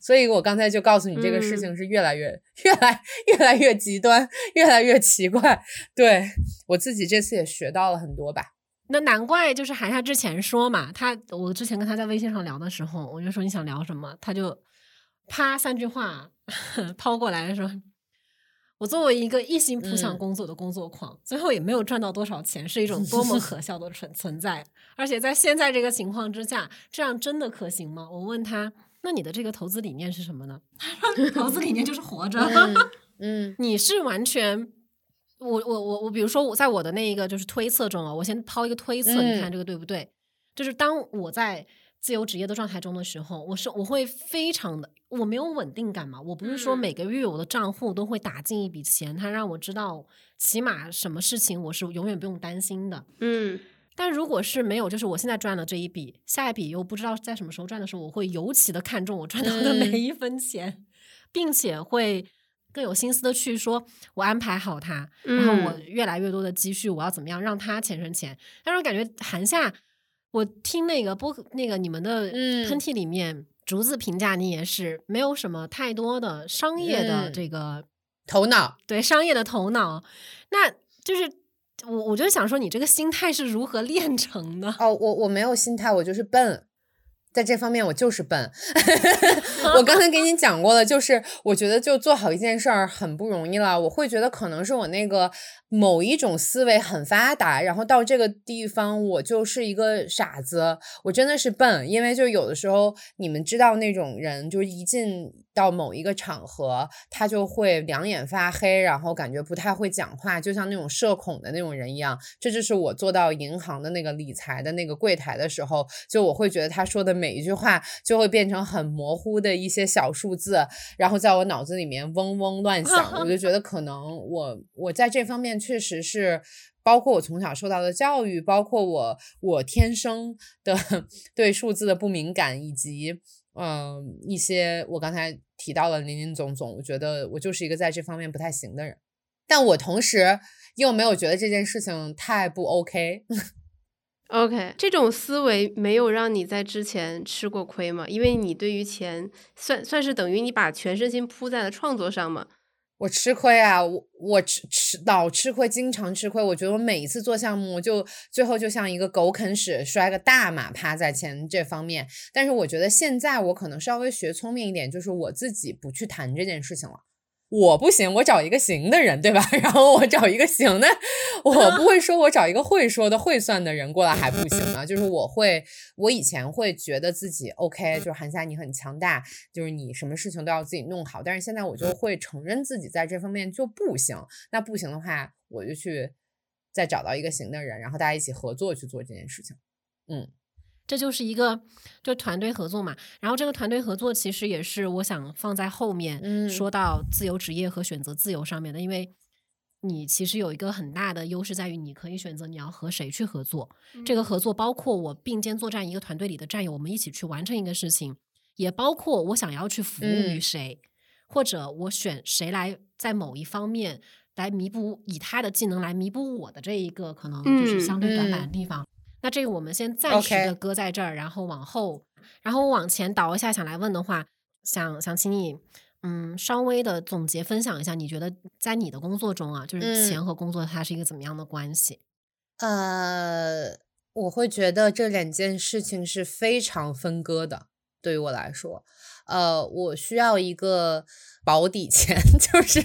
所以我刚才就告诉你，这个事情是越来越、越来越来越极端，越来越奇怪。对我自己这次也学到了很多吧。那难怪就是韩夏之前说嘛，他我之前跟他在微信上聊的时候，我就说你想聊什么，他就啪三句话 [laughs] 抛过来说。我作为一个一心扑向工作的工作狂，最后也没有赚到多少钱，是一种多么可笑的存存在。而且在现在这个情况之下，这样真的可行吗？我问他，那你的这个投资理念是什么呢？[laughs] 投资理念就是活着。[laughs] 嗯，你是完全，我我我我，比如说我在我的那一个就是推测中啊，我先抛一个推测，你看这个对不对？就是当我在。自由职业的状态中的时候，我是我会非常的，我没有稳定感嘛。我不是说每个月我的账户都会打进一笔钱，它让我知道起码什么事情我是永远不用担心的。嗯，但如果是没有，就是我现在赚了这一笔，下一笔又不知道在什么时候赚的时候，我会尤其的看重我赚到的每一分钱，并且会更有心思的去说，我安排好它，然后我越来越多的积蓄，我要怎么样让它钱生钱。但是我感觉韩夏。我听那个播那个你们的喷嚏里面，竹子评价你也是没有什么太多的商业的这个头脑，对商业的头脑，那就是我我就想说，你这个心态是如何练成的？哦，我我没有心态，我就是笨。在这方面我就是笨，[laughs] 我刚才给你讲过了，就是我觉得就做好一件事儿很不容易了。我会觉得可能是我那个某一种思维很发达，然后到这个地方我就是一个傻子，我真的是笨。因为就有的时候你们知道那种人，就是一进到某一个场合，他就会两眼发黑，然后感觉不太会讲话，就像那种社恐的那种人一样。这就是我做到银行的那个理财的那个柜台的时候，就我会觉得他说的。每一句话就会变成很模糊的一些小数字，然后在我脑子里面嗡嗡乱响。我就觉得可能我我在这方面确实是，包括我从小受到的教育，包括我我天生的 [laughs] 对数字的不敏感，以及嗯一些我刚才提到了林林总总，我觉得我就是一个在这方面不太行的人。但我同时又没有觉得这件事情太不 OK。[laughs] OK，这种思维没有让你在之前吃过亏吗？因为你对于钱算算是等于你把全身心扑在了创作上嘛。我吃亏啊，我我吃吃老吃亏，经常吃亏。我觉得我每一次做项目，就最后就像一个狗啃屎，摔个大马趴在钱这方面。但是我觉得现在我可能稍微学聪明一点，就是我自己不去谈这件事情了。我不行，我找一个行的人，对吧？[laughs] 然后我找一个行的，我不会说我找一个会说的、会算的人过来还不行呢。就是我会，我以前会觉得自己 OK，就是韩夏你很强大，就是你什么事情都要自己弄好。但是现在我就会承认自己在这方面就不行。那不行的话，我就去再找到一个行的人，然后大家一起合作去做这件事情。嗯。这就是一个就团队合作嘛，然后这个团队合作其实也是我想放在后面说到自由职业和选择自由上面的，因为你其实有一个很大的优势在于你可以选择你要和谁去合作，这个合。作包括我并肩作战一个团队里的战友，我们一起去完成一个事情，也包括我想要去服务于谁，或者我选谁来在某一方面来弥补以他的技能来弥补我的这一个可能就是相对短板的地方。那这个我们先暂时的搁在这儿，然后往后，然后往前倒一下，想来问的话，想想请你，嗯，稍微的总结分享一下，你觉得在你的工作中啊，就是钱和工作它是一个怎么样的关系？呃，我会觉得这两件事情是非常分割的，对于我来说，呃，我需要一个保底钱，[laughs] 就是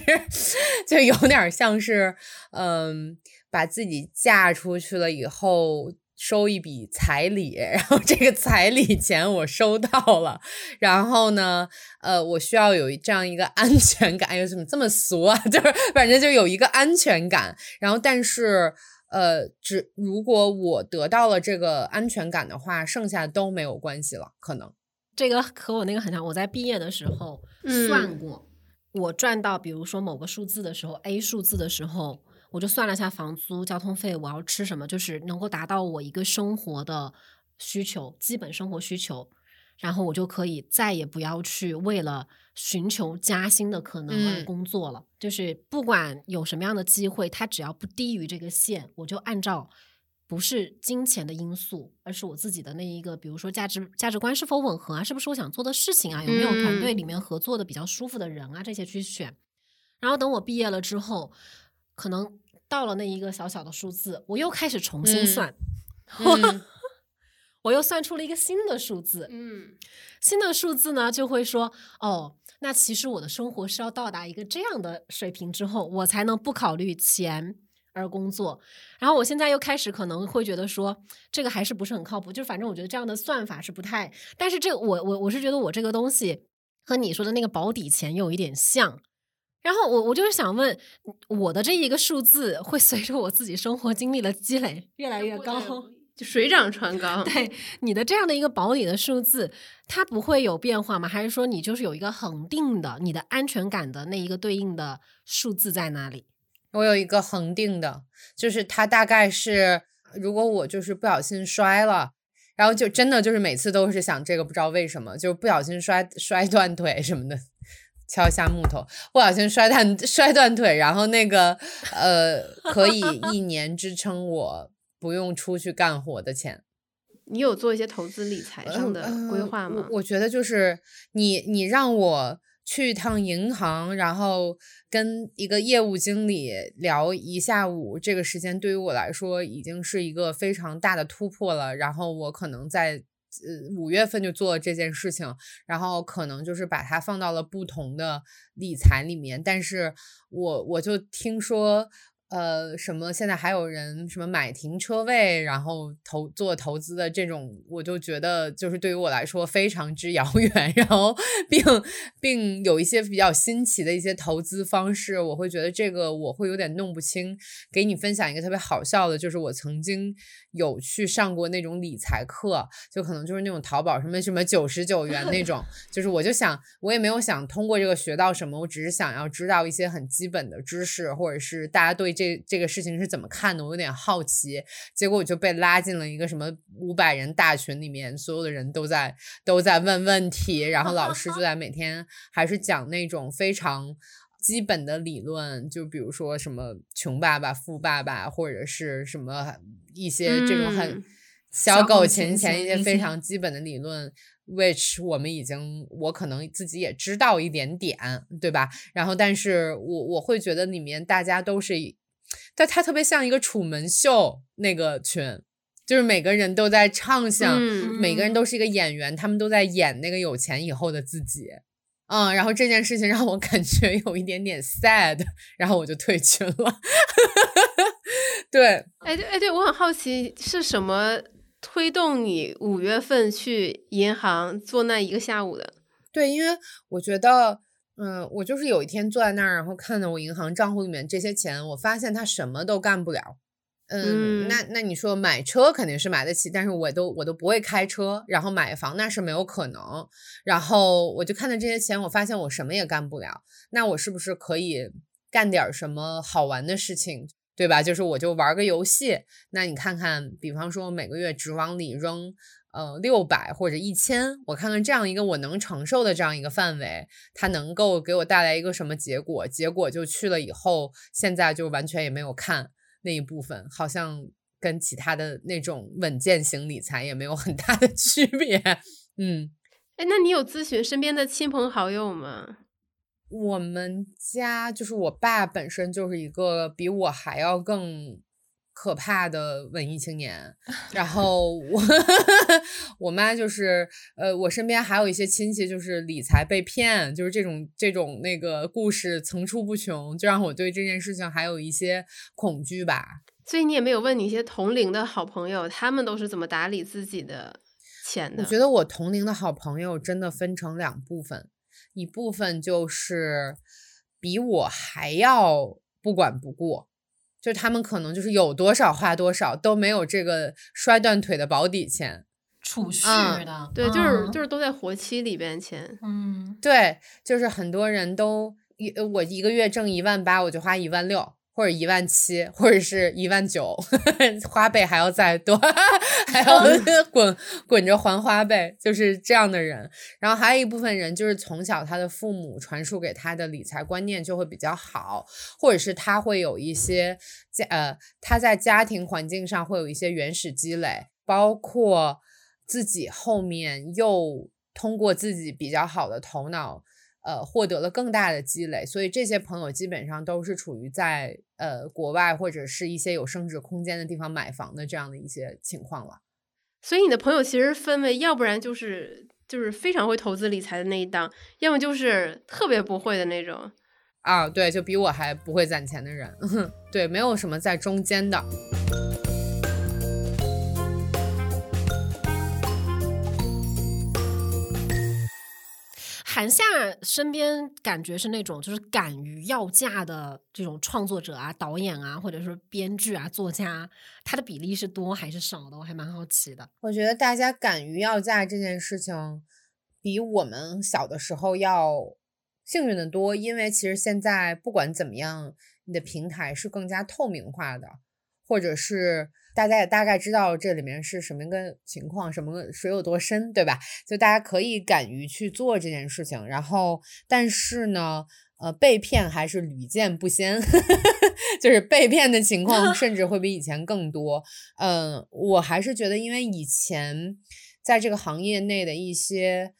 就有点像是，嗯，把自己嫁出去了以后。收一笔彩礼，[laughs] 然后这个彩礼钱我收到了，然后呢，呃，我需要有这样一个安全感，又怎么这么俗啊？[laughs] 就是反正就有一个安全感，然后但是，呃，只如果我得到了这个安全感的话，剩下都没有关系了。可能这个和我那个很像，我在毕业的时候算过，我赚到比如说某个数字的时候，A 数字的时候。我就算了下房租、交通费，我要吃什么，就是能够达到我一个生活的需求，基本生活需求，然后我就可以再也不要去为了寻求加薪的可能而工作了。就是不管有什么样的机会，它只要不低于这个线，我就按照不是金钱的因素，而是我自己的那一个，比如说价值价值观是否吻合啊，是不是我想做的事情啊，有没有团队里面合作的比较舒服的人啊，这些去选。然后等我毕业了之后。可能到了那一个小小的数字，我又开始重新算，[laughs] 我又算出了一个新的数字。嗯，新的数字呢就会说，哦，那其实我的生活是要到达一个这样的水平之后，我才能不考虑钱而工作。然后我现在又开始可能会觉得说，这个还是不是很靠谱。就是反正我觉得这样的算法是不太，但是这我我我是觉得我这个东西和你说的那个保底钱有一点像。然后我我就是想问，我的这一个数字会随着我自己生活经历的积累越来越高，就水涨船高。[laughs] 对你的这样的一个保底的数字，它不会有变化吗？还是说你就是有一个恒定的，你的安全感的那一个对应的数字在哪里？我有一个恒定的，就是它大概是，如果我就是不小心摔了，然后就真的就是每次都是想这个，不知道为什么，就是不小心摔摔断腿什么的。敲一下木头，不小心摔断摔断腿，然后那个呃，可以 [laughs] 一年支撑我不用出去干活的钱。你有做一些投资理财上的规划吗？我觉得就是你，你让我去一趟银行，然后跟一个业务经理聊一下午，这个时间对于我来说已经是一个非常大的突破了。然后我可能在。呃，五月份就做了这件事情，然后可能就是把它放到了不同的理财里面，但是我我就听说。呃，什么？现在还有人什么买停车位，然后投做投资的这种，我就觉得就是对于我来说非常之遥远。[laughs] 然后并并有一些比较新奇的一些投资方式，我会觉得这个我会有点弄不清。给你分享一个特别好笑的，就是我曾经有去上过那种理财课，就可能就是那种淘宝什么什么九十九元那种，[laughs] 就是我就想，我也没有想通过这个学到什么，我只是想要知道一些很基本的知识，或者是大家对。这这个事情是怎么看的？我有点好奇，结果我就被拉进了一个什么五百人大群里面，所有的人都在都在问问题，然后老师就在每天还是讲那种非常基本的理论，就比如说什么穷爸爸、富爸爸，或者是什么一些这种很小狗钱钱一些非常基本的理论。which 我们已经，我可能自己也知道一点点，对吧？然后，但是我我会觉得里面大家都是。但它特别像一个楚门秀那个群，就是每个人都在畅想，每个人都是一个演员，他们都在演那个有钱以后的自己。嗯，然后这件事情让我感觉有一点点 sad，[laughs] 然后我就退群了。[laughs] 对，哎对哎对，我很好奇是什么推动你五月份去银行做那一个下午的？对，因为我觉得，嗯，我就是有一天坐在那儿，然后看到我银行账户里面这些钱，我发现他什么都干不了。嗯，那那你说买车肯定是买得起，但是我都我都不会开车，然后买房那是没有可能。然后我就看到这些钱，我发现我什么也干不了。那我是不是可以干点什么好玩的事情，对吧？就是我就玩个游戏。那你看看，比方说每个月只往里扔呃六百或者一千，我看看这样一个我能承受的这样一个范围，它能够给我带来一个什么结果？结果就去了以后，现在就完全也没有看。那一部分好像跟其他的那种稳健型理财也没有很大的 [laughs] 区别，嗯，哎，那你有咨询身边的亲朋好友吗？我们家就是我爸本身就是一个比我还要更。可怕的文艺青年，[laughs] 然后我 [laughs] 我妈就是，呃，我身边还有一些亲戚就是理财被骗，就是这种这种那个故事层出不穷，就让我对这件事情还有一些恐惧吧。所以你也没有问你一些同龄的好朋友，他们都是怎么打理自己的钱的？我觉得我同龄的好朋友真的分成两部分，一部分就是比我还要不管不顾。就他们可能就是有多少花多少，都没有这个摔断腿的保底钱储蓄的，对，就是就是都在活期里边钱，嗯，对，就是很多人都一我一个月挣一万八，我就花一万六。或者一万七，或者是一万九，[laughs] 花呗还要再多，还要滚滚着还花呗，就是这样的人。然后还有一部分人，就是从小他的父母传输给他的理财观念就会比较好，或者是他会有一些家呃他在家庭环境上会有一些原始积累，包括自己后面又通过自己比较好的头脑。呃，获得了更大的积累，所以这些朋友基本上都是处于在呃国外或者是一些有升值空间的地方买房的这样的一些情况了。所以你的朋友其实分为，要不然就是就是非常会投资理财的那一档，要么就是特别不会的那种。啊，对，就比我还不会攒钱的人，[laughs] 对，没有什么在中间的。韩夏身边感觉是那种就是敢于要价的这种创作者啊、导演啊，或者是编剧啊、作家，他的比例是多还是少的？我还蛮好奇的。我觉得大家敢于要价这件事情，比我们小的时候要幸运的多，因为其实现在不管怎么样，你的平台是更加透明化的，或者是。大家也大概知道这里面是什么个情况，什么水有多深，对吧？就大家可以敢于去做这件事情。然后，但是呢，呃，被骗还是屡见不鲜，[laughs] 就是被骗的情况甚至会比以前更多。嗯，我还是觉得，因为以前在这个行业内的一些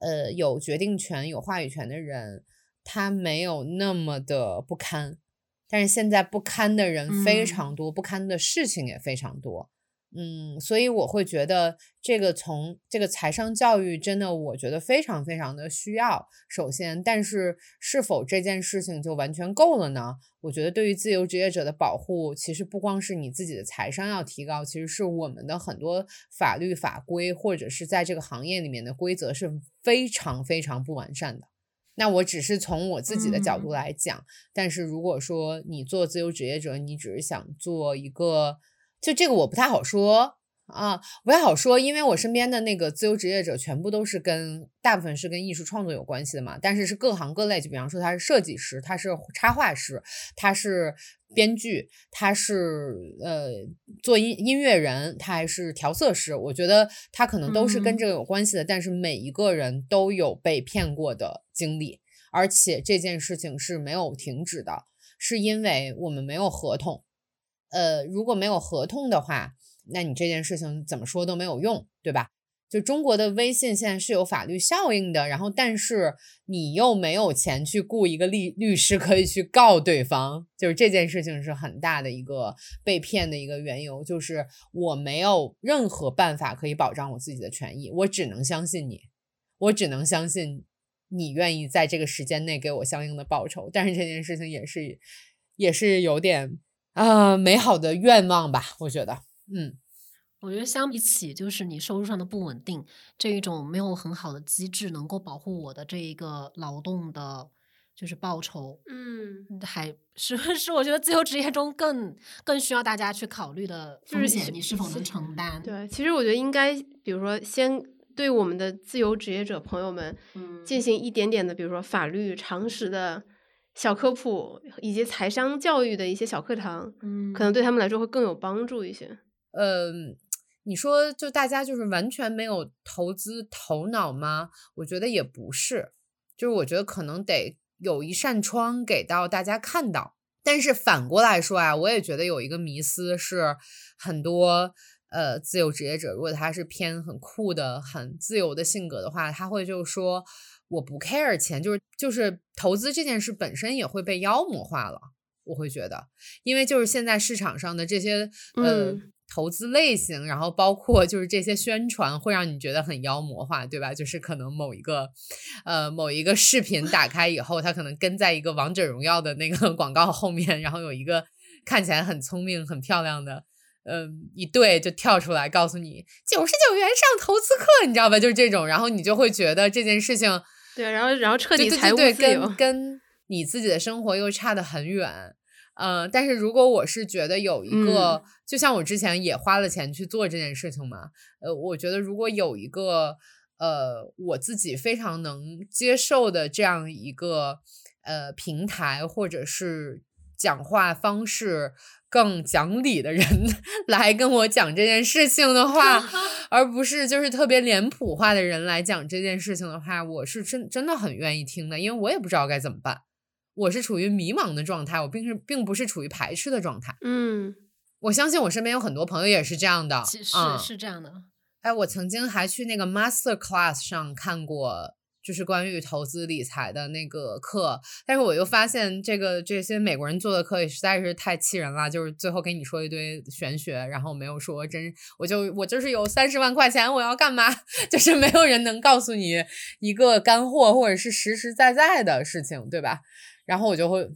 呃有决定权、有话语权的人，他没有那么的不堪。但是现在不堪的人非常多，不堪的事情也非常多，嗯，所以我会觉得这个从这个财商教育真的，我觉得非常非常的需要。首先，但是是否这件事情就完全够了呢？我觉得对于自由职业者的保护，其实不光是你自己的财商要提高，其实是我们的很多法律法规或者是在这个行业里面的规则是非常非常不完善的。那我只是从我自己的角度来讲，但是如果说你做自由职业者，你只是想做一个，就这个我不太好说啊，不太好说，因为我身边的那个自由职业者全部都是跟大部分是跟艺术创作有关系的嘛，但是是各行各类，就比方说他是设计师，他是插画师，他是编剧，他是呃做音音乐人，他还是调色师，我觉得他可能都是跟这个有关系的，但是每一个人都有被骗过的。经历，而且这件事情是没有停止的，是因为我们没有合同。呃，如果没有合同的话，那你这件事情怎么说都没有用，对吧？就中国的微信现在是有法律效应的，然后但是你又没有钱去雇一个律律师可以去告对方，就是这件事情是很大的一个被骗的一个缘由，就是我没有任何办法可以保障我自己的权益，我只能相信你，我只能相信。你愿意在这个时间内给我相应的报酬。但是这件事情也是也是有点啊、美好的愿望吧，我觉得，嗯。我觉得相比起就是你收入上的不稳定，这一种没有很好的机制能够保护我的这一个劳动的，就是报酬，嗯，还是是我觉得自由职业中更更需要大家去考虑的就是风险，你是否能承担？对，其实我觉得应该，比如说先对我们的自由职业者朋友们嗯，进行一点点的，比如说法律常识的小科普，以及财商教育的一些小课堂，嗯可能对他们来说会更有帮助一些。呃，你说就大家就是完全没有投资头脑吗？我觉得也不是，就是我觉得可能得有一扇窗给到大家看到。但是反过来说啊，我也觉得有一个迷思是很多呃自由职业者，如果他是偏很酷的、很自由的性格的话，他会就说我不 care 钱，就是就是投资这件事本身也会被妖魔化了。我会觉得，因为就是现在市场上的这些、嗯投资类型，然后包括就是这些宣传，会让你觉得很妖魔化，对吧？就是可能某一个呃某一个视频打开以后，它可能跟在一个王者荣耀的那个 [laughs] 广告后面，然后有一个看起来很聪明、很漂亮的。嗯，一对就跳出来告诉你九十九元上投资课，你知道吧？就是这种，然后你就会觉得这件事情对，然后然后彻底对财务对对，自由跟。跟你自己的生活又差得很远。呃，但是如果我是觉得有一个，嗯就像我之前也花了钱去做这件事情嘛，呃，我觉得如果有一个呃我自己非常能接受的这样一个呃平台，或者是讲话方式更讲理的人 [laughs] 来跟我讲这件事情的话，[laughs] 而不是就是特别脸谱化的人来讲这件事情的话，我是真真的很愿意听的，因为我也不知道该怎么办。我是处于迷茫的状态，我并是并不是处于排斥的状态。嗯，我相信我身边有很多朋友也是这样的。其实嗯是这样的。哎，我曾经还去那个 master class 上看过，就是关于投资理财的那个课，但是我又发现这个这些美国人做的课也实在是太气人了，就是最后给你说一堆玄学，然后没有说真，我就我就是有三十万块钱，我要干嘛？[laughs] 就是没有人能告诉你一个干货或者是实实在在的事情，对吧？然后我就会。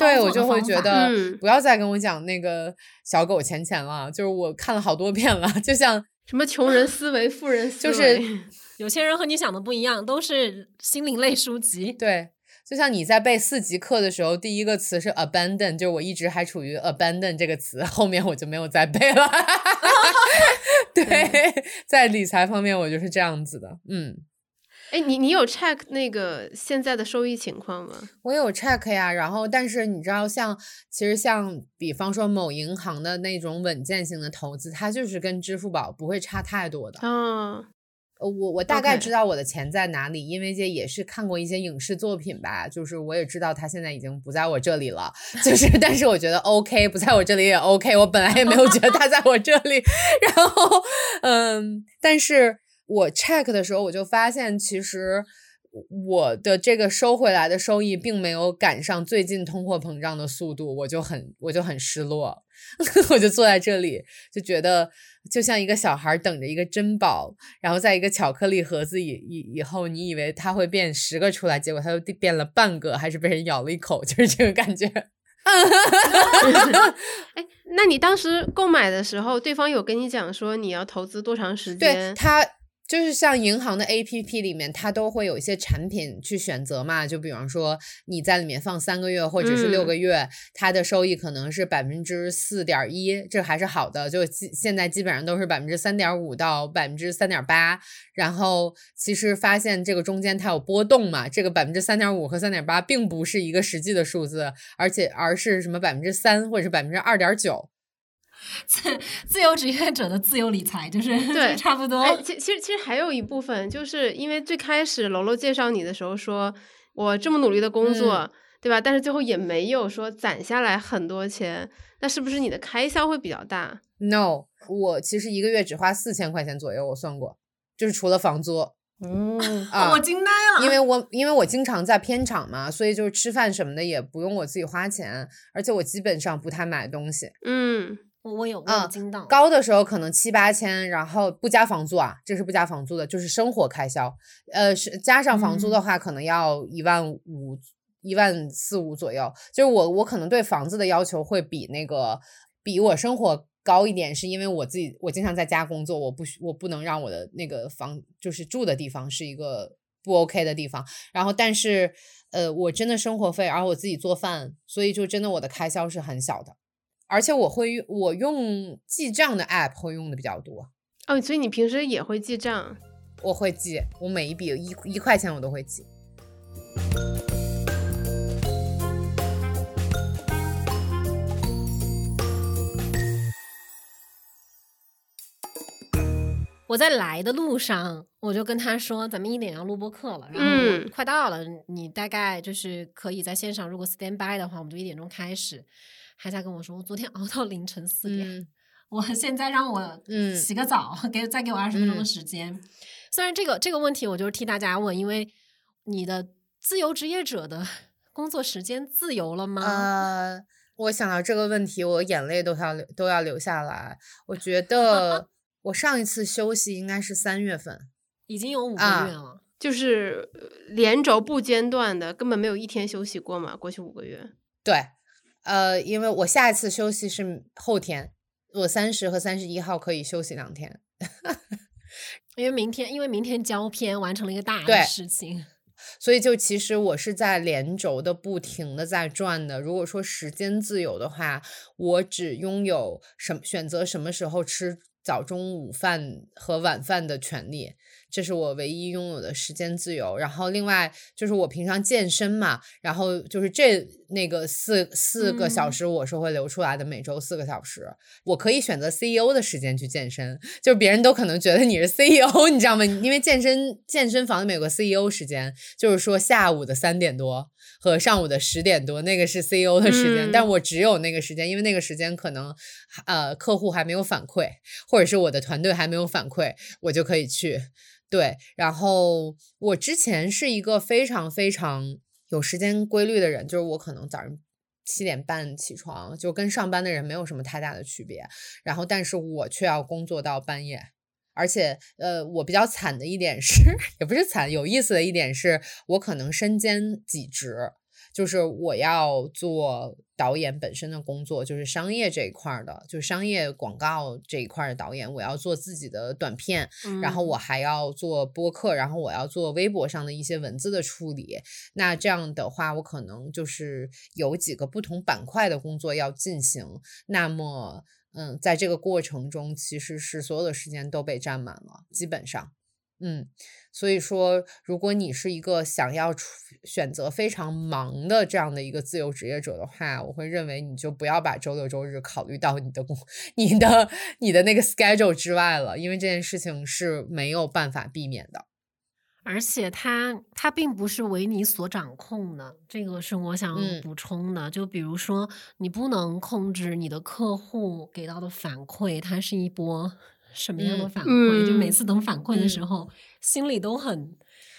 对，我就会觉得嗯不要再跟我讲那个小狗钱钱了，就是我看了好多遍了，就像 [laughs] 什么穷人思维、富人思就维，是 [laughs] 有些人和你想的不一样，都是心灵类书籍。对，就像你在背四级课的时候，第一个词是 abandon，就是我一直还处于 abandon 这个词，后面我就没有再背了。[laughs] 对，在理财方面我就是这样子的，嗯。哎，你你有 check 那个现在的收益情况吗？我有 check 呀，然后但是你知道像，其实像比方说某银行的那种稳健型的投资，它就是跟支付宝不会差太多的。啊，呃，我我大概知道我的钱在哪里，因为这也是看过一些影视作品吧，就是我也知道它现在已经不在我这里了，[laughs] 就是但是我觉得 OK，不在我这里也 OK，我本来也没有觉得它在我这里，[laughs] 然后嗯，但是我 check 的时候我就发现，其实我的这个收回来的收益并没有赶上最近通货膨胀的速度，我就很我就很失落，[laughs] 我就坐在这里就觉得就像一个小孩等着一个珍宝，然后在一个巧克力盒子以以以后，你以为它会变十个出来，结果它就变了半个，还是被人咬了一口，[laughs] 就是这个感觉。[laughs] 哎，那你当时购买的时候，对方有跟你讲说你要投资多长时间对间？它就是像银行的 A P P 里面，它都会有一些产品去选择嘛。就比方说你在里面放三个月或者是六嗯个月，它的收益可能是百分之四点一，这还是好的。就基现在基本上都是百分之三点五到百分之三点八。然后其实发现这个中间它有波动嘛，这个百分之三点五和三点八并不是一个实际的数字，而且而是什么百分之三或者是百分之二点九。自自由职业者的自由理财就是 [laughs] 对差不多。哎，其其实其实还有一部分，就是因为最开始楼楼介绍你的时候说，我这么努力的工作，嗯对吧？但是最后也没有说攒下来很多钱，那是不是你的开销会比较大？No，我其实一个月只花四千块钱左右，我算过，就是除了房租。嗯，[laughs] 啊，我惊呆了，因为我因为我经常在片场嘛，所以就是吃饭什么的也不用我自己花钱，而且我基本上不太买东西。嗯，我我有我啊有惊到，高的时候可能七八千，然后不加房租啊，这是不加房租的，就是生活开销。呃，是加上房租的嗯话，可能要一万五、一万四五左右。就是我我可能对房子的要求会比那个比我生活高一点，是因为我自己我经常在家工作，我不需我不能让我的那个房就是住的地方是一个不 OK 的地方。然后但是呃，我真的生活费，然后我自己做饭，所以就真的我的开销是很小的。而且我会用我用记账的 app 会用的比较多，哦，所以你平时也会记账？我会记，我每一笔一一块钱我都会记。我在来的路上，我就跟他说，咱们一点要录播课了，然后嗯快到了，你大概就是可以在线上，如果 stand by 的话，我们就一点钟开始。还在跟我说，我昨天熬到凌晨四点，嗯我现在让我嗯洗个澡，给再给我二十分钟的嗯时间。虽然这个这个问题，我就是替大家问，因为你的自由职业者的 [laughs] 工作时间自由了吗？呃，我想到这个问题，我眼泪都要流都要流下来。我觉得 [laughs] 我上一次休息应该是三月份，已经有五个啊月了。就是呃连轴不间断的，根本没有一天休息过嘛？过去五个月，对，呃，因为我下一次休息是后天，我三十和三十一号可以休息两天。[laughs] 因为明天，因为明天交片完成了一个大的事情，所以就其实我是在连轴的不停的在转的。如果说时间自由的话，我只拥有什选择什么时候吃早中午饭和晚饭的权利，这是我唯一拥有的时间自由。然后另外就是我平常健身嘛，然后就是这那个四四个小嗯时我是会留出来的，每周四个小时，我可以选择 CEO 的时间去健身，就别人都可能觉得你是 CEO，你知道吗？因为健身健身房里面有个 CEO 时间，就是说下午的三点多和上午的十点多，那个是 CEO 的时间，嗯但我只有那个时间，因为那个时间可能呃客户还没有反馈，或者是我的团队还没有反馈，我就可以去。对，然后我之前是一个非常非常有时间规律的人，就是我可能早上七点半起床，就跟上班的人没有什么太大的区别。然后，但是我却要工作到半夜，而且，呃，我比较惨的一点是，[laughs] 也不是惨，有意思的一点是我可能身兼几职，就是我要做导演本身的工作，就是商业这一块儿的，就是商业广告这一块儿的导演，我要做自己的短片，然后我嗯还要做播客，然后我要做微博上的一些文字的处理。那这样的话，我可能就是有几个不同板块的工作要进行。那么，嗯，在这个过程中，其实是所有的时间都被占满了，基本上。嗯，所以说，如果你是一个想要选择非常忙的这样的一个自由职业者的话，我会认为你就不要把周六周日考虑到你的工、[laughs] 你的、你的那个 schedule 之外了，因为这件事情是没有办法避免的。而且它它并不是为你所掌控的，这个是我想嗯补充的。就比如说，你不能控制你的客户给到的反馈，它是一波什么样的嗯反馈？就每嗯次等反馈的时嗯候，心里都很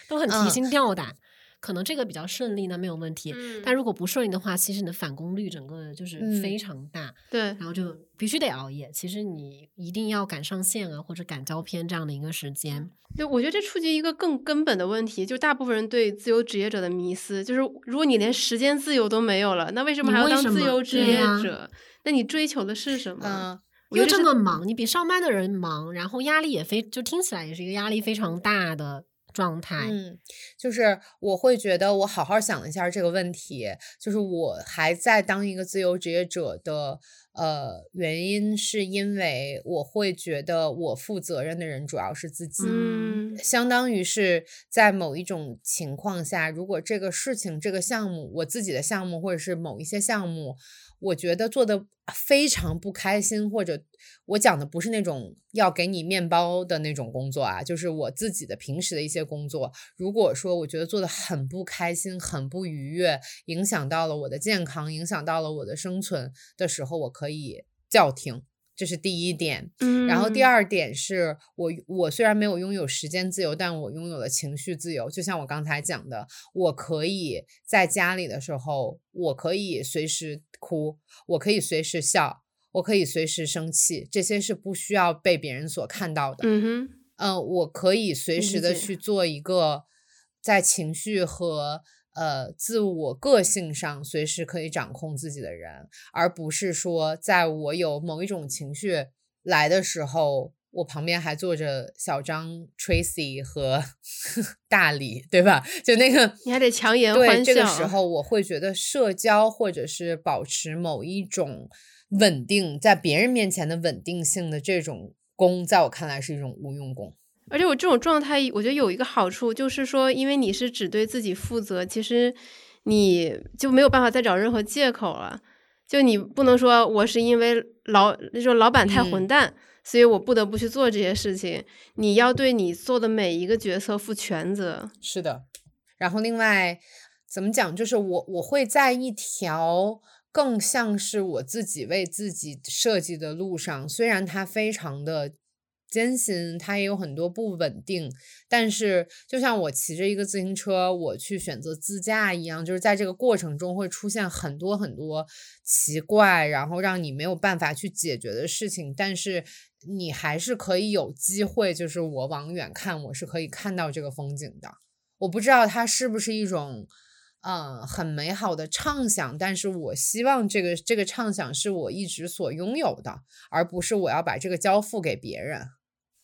都很提嗯心吊胆。可能这个比较顺利，那没有问题。嗯但如果不顺利的话，其实你的返工率整个就是嗯非常大。对然后就必须得熬夜。其实你一定要赶上线啊，或者赶胶片这样的一个时间。对，我觉得这触及一个更根本的问题，就是大部分人对自由职业者的迷思，就是如果你连时间自由都没有了，那为什么还要当自由职业者？那你追求的是什么？嗯，又这么忙，你比上班的人忙，然后压力也非就听起来也是一个压力非常大的状态。嗯，就是我会觉得我好好想了一下这个问题，就是我还在当一个自由职业者的呃原因，是因为我会觉得我负责任的人主要是自己。嗯相当于是在某一种情况下，如果这个事情、这个项目，我自己的项目或者是某一些项目，我觉得做的非常不开心，或者我讲的不是那种要给你面包的那种工作啊，就是我自己的平时的一些工作。如果说我觉得做的很不开心、很不愉悦，影响到了我的健康，影响到了我的生存的时候，我可以叫停。这是第一点，嗯，然后第二点是我我虽然没有拥有时间自由，但我拥有了情绪自由。就像我刚才讲的，我可以在家里的时候，我可以随时哭，我可以随时笑，我可以随时生气，这些是不需要被别人所看到的。嗯哼，嗯，我可以随时的去做一个在情绪和呃自我个性上随时可以掌控自己的人，而不是说在我有某一种情绪来的时候，我旁边还坐着小张、Tracy 和 [laughs] 大李，对吧？就那个你还得强颜对欢这个时候，我会觉得社交或者是保持某一种稳定，在别人面前的稳定性的这种功，在我看来是一种无用功。而且我这种状态，我觉得有一个好处，就是说，因为你是只对自己负责，其实你就没有办法再找任何借口了。就你不能说我是因为老那种老板太混嗯蛋，所以我不得不去做这些事情。你要对你做的每一个决策负全责。是的，然后另外怎么讲，就是我我会在一条更像是我自己为自己设计的路上，虽然它非常的艰辛，它也有很多不稳定，但是就像我骑着一个自行车，我去选择自驾一样，就是在这个过程中会出现很多很多奇怪，然后让你没有办法去解决的事情，但是你还是可以有机会，就是我往远看，我是可以看到这个风景的。我不知道它是不是一种，嗯，很美好的畅想，但是我希望这个这个畅想是我一直所拥有的，而不是我要把这个交付给别人。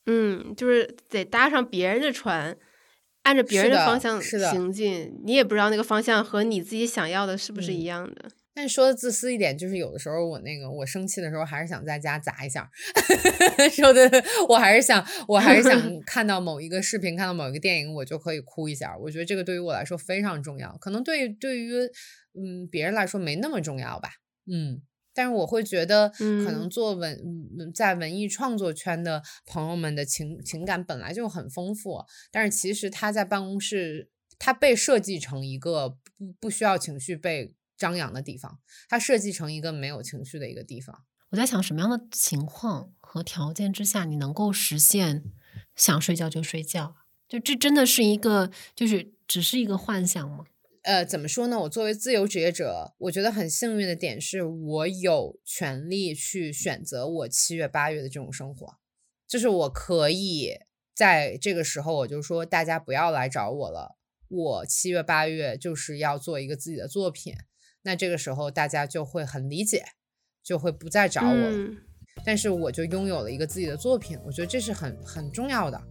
嗯，就是得搭上别人的船，按着别人的方向行进。你也不知道那个方向和你自己想要的是不是嗯一样的。但说的自私一点，就是有的时候我那个我生气的时候，还是想在家砸一下。[laughs] 说的我还是想，我还是想 [laughs] 看到某一个视频，看到某一个电影，我就可以哭一下。我觉得这个对于我来说非常重要，可能对对于嗯别人来说没那么重要吧。嗯，但是我会觉得，可能嗯做文嗯在文艺创作圈的朋友们的情情感本来就很丰富，但是其实他在办公室，他被设计成一个不不需要情绪被张扬的地方，他设计成一个没有情绪的一个地方。我在想什么样的情况和条件之下，你能够实现想睡觉就睡觉？就这真的是一个，就是只是一个幻想吗？呃，怎么说呢？我作为自由职业者，我觉得很幸运的点是我有权利去选择我七月八月的这种生活，就是我可以在这个时候，我就说大家不要来找我了，我七月八月就是要做一个自己的作品，那这个时候大家就会很理解，就会不再找我了。嗯，但是我就拥有了一个自己的作品，我觉得这是很很重要的。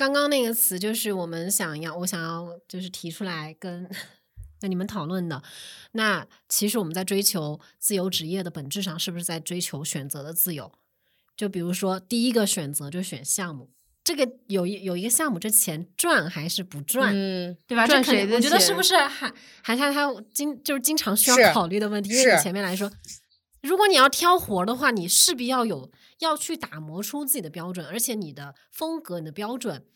刚刚那个词就是我们想要，我想要就是提出来跟那你们讨论的。那其实我们在追求自由职业的本质上，是不是在追求选择的自由？就比如说第一个选择就选项目，这个有一有一个项目，这钱赚还是不赚？嗯，对吧？赚我觉得是不是韩韩夏他经就是经常需要考虑的问题？因为你前面来说，如果你要挑活儿的话，你势必要有要去打磨出自己的标准，而且你的风格、你的标准。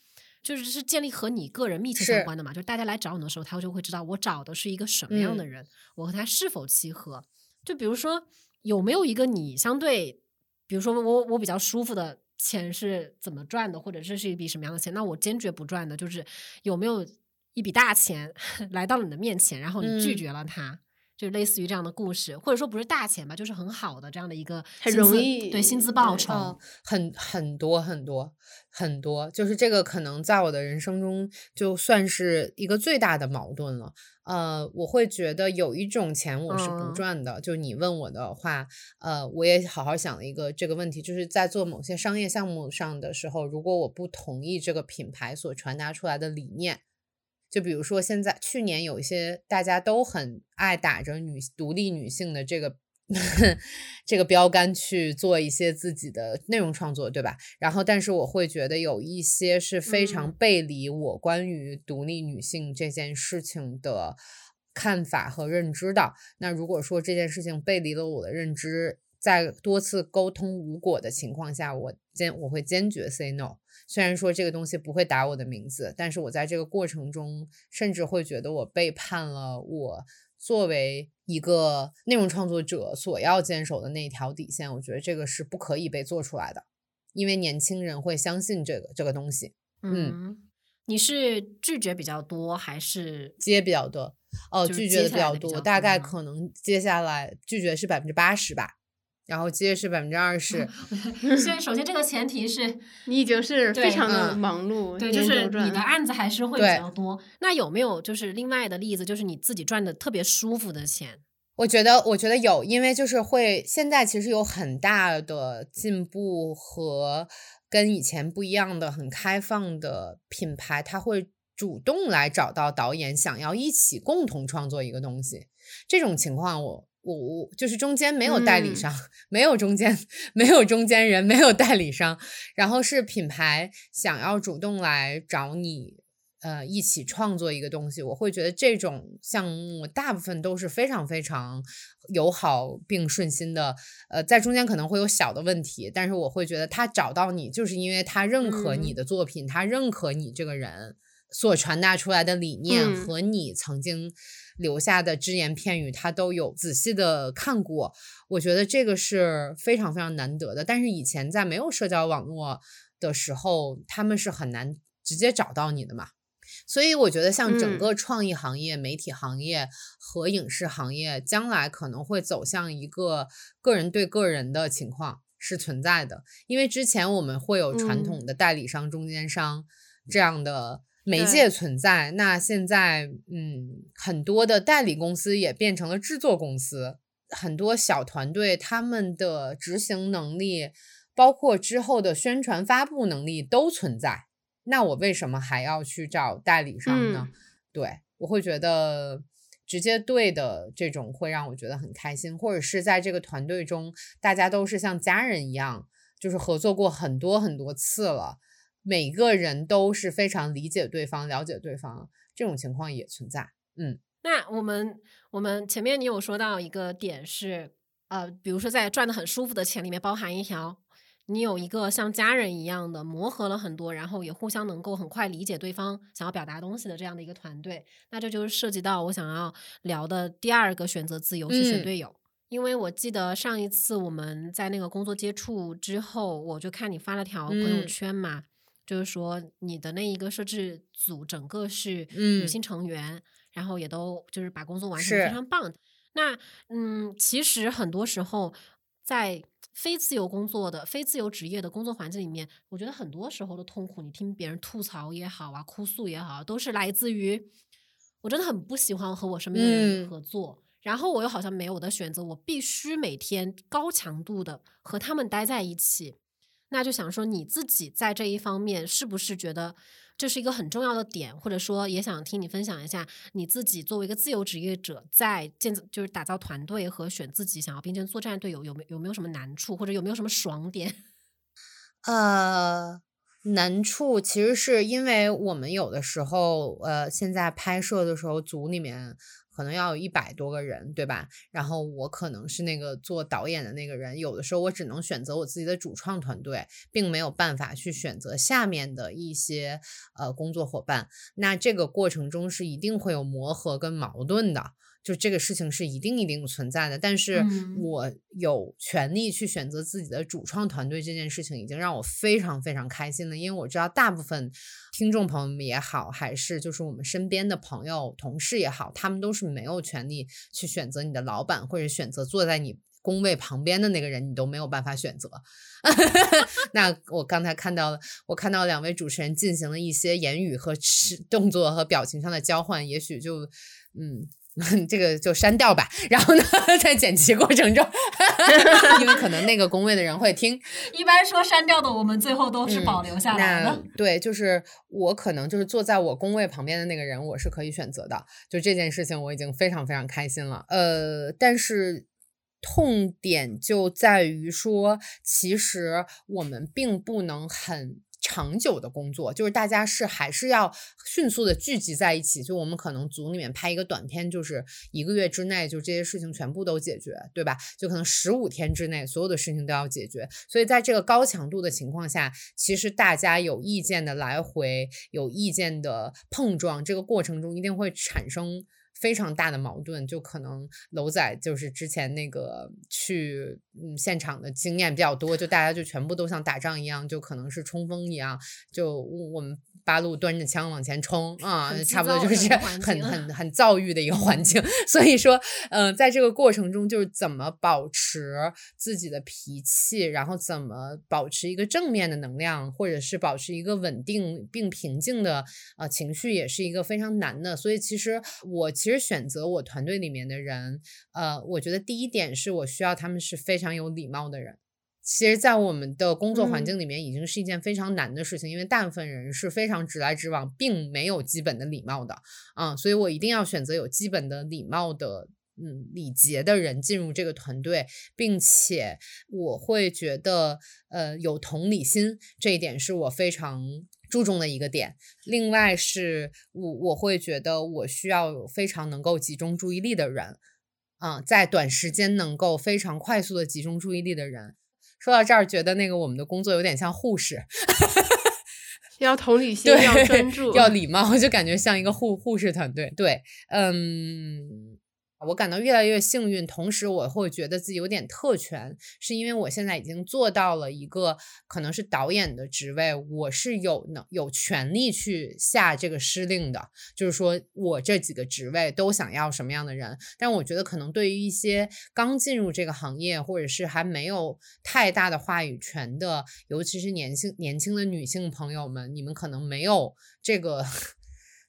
就是是建立和你个人密切相关的嘛，就是大家来找你的时候，他就会知道我找的是一个什么样的嗯人，我和他是否契合。就比如说，有没有一个你相对，比如说我我比较舒服的钱是怎么赚的，或者这是一笔什么样的钱？那我坚决不赚的，就是有没有一笔大钱 [laughs] 来到了你的面前，然后你拒嗯绝了它，就类似于这样的故事，或者说不是大钱吧，就是很好的这样的一个很容易对薪资报酬。嗯，很很多很多很多，就是这个可能在我的人生中就算是一个最大的矛盾了。呃，我会觉得有一种钱我是不嗯赚的。就你问我的话，呃，我也好好想了一个这个问题，就是在做某些商业项目上的时候，如果我不同意这个品牌所传达出来的理念。就比如说，现在去年有一些大家都很爱打着女独立女性的这个 [laughs] 这个标杆去做一些自己的内容创作，对吧？然后，但是我会觉得有一些是非常嗯背离我关于独立女性这件事情的看法和认知的。那如果说这件事情背离了我的认知，在多次沟通无果的情况下，我坚我会坚决 say no。虽然说这个东西不会打我的名字，但是我在这个过程中，甚至会觉得我背叛了我作为一个内容创作者所要坚守的那一条底线。我觉得这个是不可以被做出来的，因为年轻人会相信这个这个东西。嗯，你是拒绝比较多还是接比较多？哦，拒绝的比较多，大概可能接下来拒绝是百分之八十吧。然后接是百分之二十，[laughs] 所以首先这个前提是 [laughs] 你已经是非常的忙碌，对，就是你的案子还是会比较多。那有没有就是另外的例子，就是你自己赚的特别舒服的钱？我觉得，我觉得有，因为就是会现在其实有很大的进步和跟以前不一样的很开放的品牌，他会主动来找到导演，想要一起共同创作一个东西。这种情况我。我我就是中间没有代理商，没有中间，没有中间人，没有代理商，然后是品牌想要主动来找你，呃，一起创作一个东西。我会觉得这种项目大部分都是非常非常友好并顺心的。呃，在中间可能会有小的问题，但是我会觉得他找到你，就是因为他认可你的作品，他认可你这个人所传达出来的理念和你曾经。留下的只言片语，他都有仔细的看过，我觉得这个是非常非常难得的。但是以前在没有社交网络的时候，他们是很难直接找到你的嘛。所以我觉得，像整个创意行业、媒体行业和影视行业，将来可能会走向一个个人对个人的情况是存在的。因为之前我们会有传统的代理商、中间商这样的。媒介存在，那现在嗯，很多的代理公司也变成了制作公司，很多小团队他们的执行能力，包括之后的宣传发布能力都存在。那我为什么还要去找代理商呢？对我会觉得直接对的这种会让我觉得很开心，或者是在这个团队中，大家都是像家人一样，就是合作过很多很多次了。每个人都是非常理解对方、了解对方，这种情况也存在。嗯，那我们我们前面你有说到一个点是，呃，比如说在赚的很舒服的钱里面包含一条，你有一个像家人一样的磨合了很多，然后也互相能够很快理解对方想要表达东西的这样的一个团队。那这就是涉及到我想要聊的第二个选择自由去选队友，因为我记得上一次我们在那个工作接触之后，我就看你发了条朋友圈嘛。就是说，你的那一个摄制组整个是女性成员，然后也都就是把工作完成非常棒。那嗯，其实很多时候在非自由工作的、非自由职业的工作环境里面，我觉得很多时候的痛苦，你听别人吐槽也好啊，哭诉也好，都是来自于我真的很不喜欢和我身边的人合作，然后我又好像没有的选择，我必须每天高强度的和他们待在一起。那就想说你自己在这一方面是不是觉得这是一个很重要的点，或者说也想听你分享一下你自己作为一个自由职业者，在建就是打造团队和选自己想要并肩作战队友有没有没有什么难处，或者有没有什么爽点？[laughs] 呃，难处其实是因为我们有的时候呃现在拍摄的时候组里面。可能要有一百多个人，对吧？然后我可能是那个做导演的那个人，有的时候我只能选择我自己的主创团队，并没有办法去选择下面的一些呃工作伙伴。那这个过程中是一定会有磨合跟矛盾的。就这个事情是一定一定存在的，但是我有权利去选择自己的主创团队这件事情，已经让我非常非常开心了。因为我知道大部分听众朋友们也好，还是就是我们身边的朋友、同事也好，他们都是没有权利去选择你的老板，或者选择坐在你工位旁边的那个人，你都没有办法选择。[laughs] 那我刚才看到了，我看到两位主持人进行了一些言语和 [laughs] 动作和表情上的交换，也许就嗯。[laughs] 这个就删掉吧，然后呢，在剪辑过程中，[laughs] 因为可能那个工位的人会听。[laughs] 一般说删掉的，我们最后都是保留下来的。对，就是我可能就是坐在我工位旁边的那个人，我是可以选择的。就这件事情，我已经非常非常开心了。呃，但是痛点就在于说，其实我们并不能很。长久的工作就是大家是还是要迅速的聚集在一起，就我们可能组里面拍一个短片，就是一个月之内就这些事情全部都解决，对吧？就可能十五天之内所有的事情都要解决。所以在这个高强度的情况下，其实大家有意见的来回，有意见的碰撞，这个过程中一定会产生非常大的矛盾。就可能楼仔就是之前那个去嗯现场的经验比较多，就大家就全部都像打仗一样，就可能是冲锋一样，就我们。八路端着枪往前冲啊，差不多就是很很很躁郁的一个环境。[laughs] 所以说，嗯，在这个过程中，就是怎么保持自己的脾气，然后怎么保持一个正面的能量，或者是保持一个稳定并平静的呃情绪，也是一个非常难的。所以，其实我其实选择我团队里面的人，呃，我觉得第一点是我需要他们是非常有礼貌的人。其实，在我们的工作环境里面，已经是一件非常难的事情，因为大部分人是非常直来直往，并没有基本的礼貌的啊，所以我一定要选择有基本的礼貌的，嗯，礼节的人进入这个团队，并且我会觉得，呃，有同理心，这一点是我非常注重的一个点。另外，是我我会觉得我需要有非常能够集中注意力的人，啊，在短时间能够非常快速的集中注意力的人。说到这儿，觉得那个我们的工作有点像护士，[laughs] 要同理心，要专注，要礼貌，就感觉像一个护护士团队。对，嗯。我感到越来越幸运，同时我会觉得自己有点特权，是因为我现在已经做到了一个可能是导演的职位，我是有能有权利去下这个施令的，就是说我这几个职位都想要什么样的人。但我觉得可能对于一些刚进入这个行业，或者是还没有太大的话语权的，尤其是年轻年轻的女性朋友们，你们可能没有这个。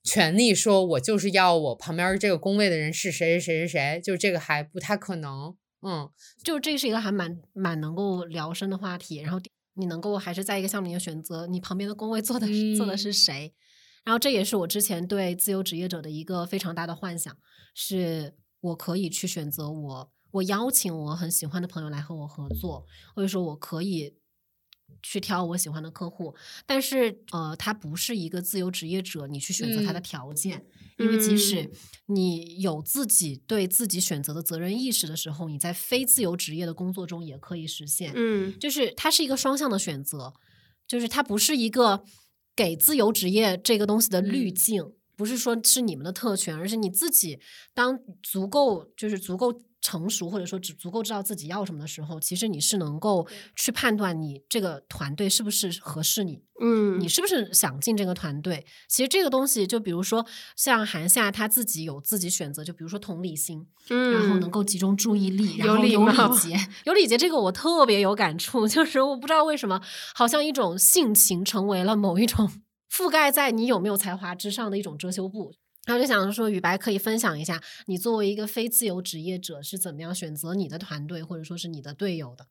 权利说，我就是要我旁边这个工位的人是谁谁谁谁谁，就这个还不太可能。嗯，就这是一个还蛮蛮能够聊深的话题。然后你能够还是在一个项目里面选择你旁边的工位坐的坐的是谁，然后这也是我之前对自由职业者的一个非常大的幻想，是我可以去选择我我邀请我很喜欢的朋友来和我合作，或者说我可以。去挑我喜欢的客户，但是呃，他不是一个自由职业者，你去选择他的条件，因为即使你有自己对自己选择的责任意识的时候，你在非自由职业的工作中也可以实现。嗯，就是它是一个双向的选择，就是它不是一个给自由职业这个东西的滤镜，不是说是你们的特权，而是你自己当足够就是足够。成熟或者说只足够知道自己要什么的时候，其实你是能够去判断你这个团队是不是合适你，嗯，你是不是想进这个团队？其实这个东西，就比如说像韩夏他自己有自己选择，就比如说同理心，嗯，然后能够集中注意力，然后有礼节，有礼节这个我特别有感触，就是我不知道为什么，好像一种性情成为了某一种 [laughs] 覆盖在你有没有才华之上的一种遮羞布。然后就想说，雨白可以分享一下，你作为一个非自由职业者是怎么样选择你的团队或者说是你的队友的？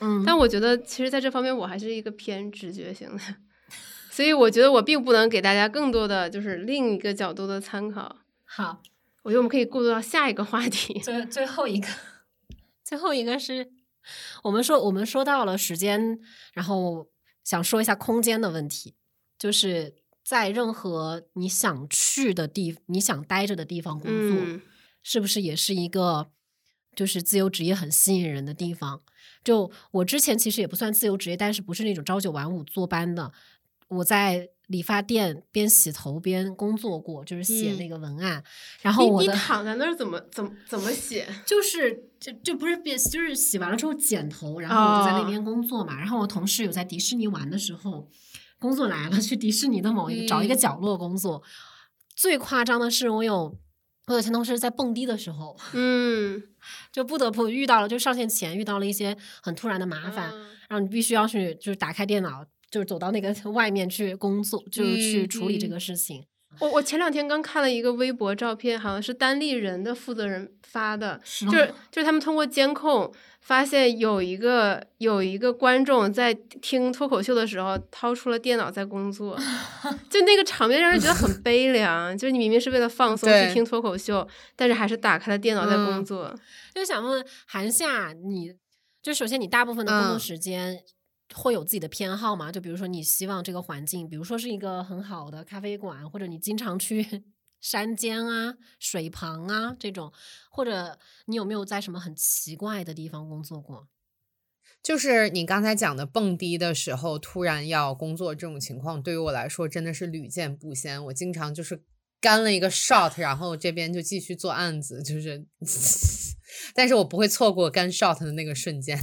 嗯，但我觉得其实在这方面我还是一个偏直觉型的，[laughs] 所以我觉得我并不能给大家更多的就是另一个角度的参考。好，我觉得我们可以过渡到下一个话题，最最后一个，[laughs] 最后一个是我们说我们说到了时间，然后想说一下空间的问题，就是。在任何你想去的地，你想待着的地方工作，是不是也是一个就是自由职业很吸引人的地方？就我之前其实也不算自由职业，但是不是那种朝九晚五坐班的。我在理发店边洗头边工作过，就是写那个文案。然后我你躺在那儿怎么怎么怎么写？[laughs] 就是就就不是边就是洗完了之后剪头，然后我就在那边工作嘛。然后我同事有在迪士尼玩的时候。工作来了，去迪士尼的某一个找一个角落工作。最夸张的是，我有我有前同事在蹦迪的时候，嗯，[laughs] 就不得不遇到了，就上线前遇到了一些很突然的麻烦，然后你必须要去，就是打开电脑，就是走到那个外面去工作，就是去处理这个事情。我我前两天刚看了一个微博照片，好像是单立人的负责人发的，就是就是他们通过监控发现有一个有一个观众在听脱口秀的时候掏出了电脑在工作，[laughs] 就那个场面让人觉得很 [laughs] 悲凉。就是你明明是为了放松去听脱口秀，但是还是打开了电脑在工作。就想问韩夏，你就首先你大部分的工作时间。会有自己的偏好吗？就比如说，你希望这个环境，比如说是一个很好的咖啡馆，或者你经常去 [laughs] 山间啊、水旁啊这种，或者你有没有在什么很奇怪的地方工作过？就是你刚才讲的蹦迪的时候突然要工作这种情况，对于我来说真的是屡见不鲜。我经常就是。干了一个 shot，然后这边就继续做案子，就是，[laughs] 但是我不会错过干 shot 的那个瞬间。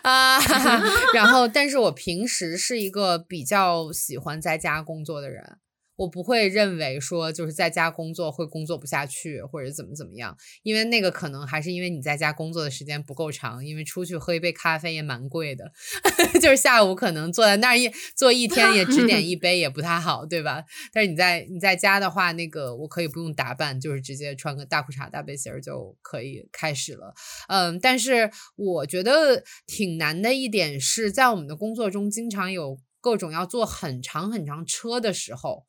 [laughs] 啊，[laughs] 然后，但是我平时是一个比较喜欢在家工作的人。我不会认为说就是在家工作会工作不下去或者怎么怎么样，因为那个可能还是因为你在家工作的时间不够长，因为出去喝一杯咖啡也蛮贵的，[laughs] 就是下午可能坐在那儿一坐一天也只点一杯也不太好，对吧？但是你在你在家的话，那个我可以不用打扮，就是直接穿个大裤衩大背心儿就可以开始了。嗯，但是我觉得挺难的一点是在我们的工作中，经常有各种要坐很长很长车的时候。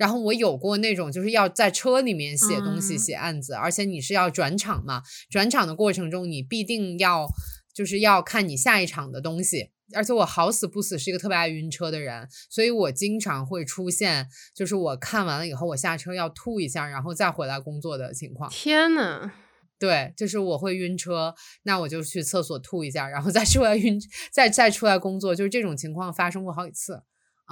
然后我有过那种，就是要在车里面写东西、写案子，而且你是要转场嘛，转场的过程中你必定要，就是要看你下一场的东西。而且我好死不死是一个特别爱晕车的人，所以我经常会出现，就是我看完了以后，我下车要吐一下，然后再回来工作的情况。天呐，对，就是我会晕车，那我就去厕所吐一下，然后再出来晕，再再出来工作，就是这种情况发生过好几次。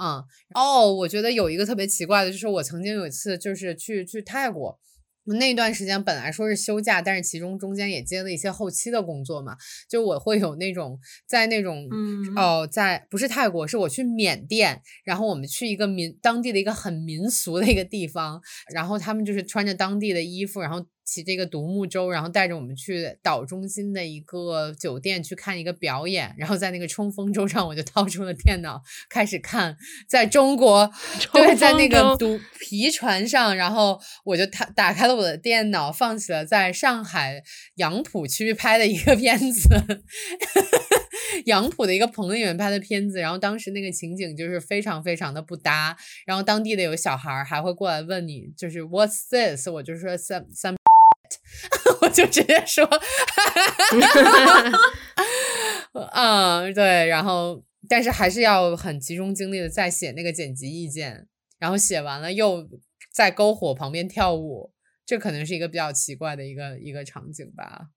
嗯，哦，我觉得有一个特别奇怪的，就是我曾经有一次就是去去泰国，那段时间本来说是休假，但是其中中间也接了一些后期的工作嘛，就我会有那种在那种，哦，在不是泰国，是我去缅甸，然后我们去一个民当地的一个很民俗的一个地方，然后他们就是穿着当地的衣服，然后。骑这个独木舟，然后带着我们去岛中心的一个酒店去看一个表演，然后在那个冲锋舟上，我就掏出了电脑开始看。在中国，对，在那个独皮船上，然后我就打打开了我的电脑，放起了在上海杨浦区拍的一个片子，[laughs] 杨浦的一个朋友们拍的片子。然后当时那个情景就是非常非常的不搭，然后当地的有小孩还会过来问你，就是 What's this？我就说 some some。[laughs] 我就直接说，[laughs] 嗯，对，然后但是还是要很集中精力的在写那个剪辑意见，然后写完了又在篝火旁边跳舞，这可能是一个比较奇怪的一个一个场景吧。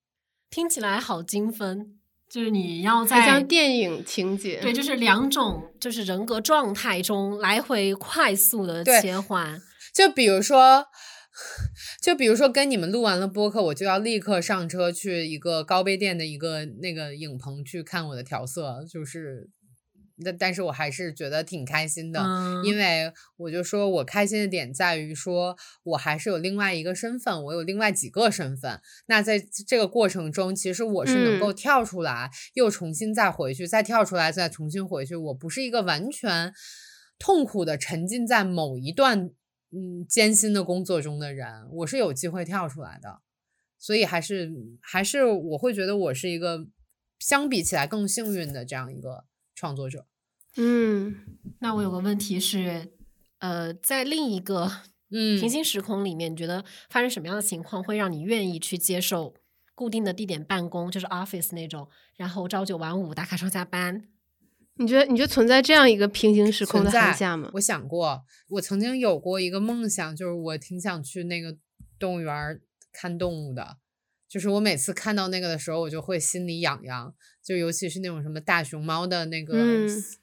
听起来好精分，就是你要在像电影情节，对，就是两种就是人格状态中来回快速的切换，就比如说。就比如说，跟你们录完了播客，我就要立刻上车去一个高碑店的一个那个影棚去看我的调色，就是，但但是我还是觉得挺开心的，因为我就说我开心的点在于说我还是有另外一个身份，我有另外几个身份。那在这个过程中，其实我是能够跳出来，又重新再回去，再跳出来，再重新回去。我不是一个完全痛苦的沉浸在某一段。嗯，艰辛的工作中的人，我是有机会跳出来的，所以还是还是我会觉得我是一个相比起来更幸运的这样一个创作者。嗯，那我有个问题是，呃，在另一个嗯平行时空里面，你觉得发生什么样的情况会让你愿意去接受固定的地点办公，就是 office 那种，然后朝九晚五打卡上下班？你觉得你觉得存在这样一个平行时空的寒夏吗？我想过，我曾经有过一个梦想，就是我挺想去那个动物园看动物的。就是我每次看到那个的时候，我就会心里痒痒。就尤其是那种什么大熊猫的那个，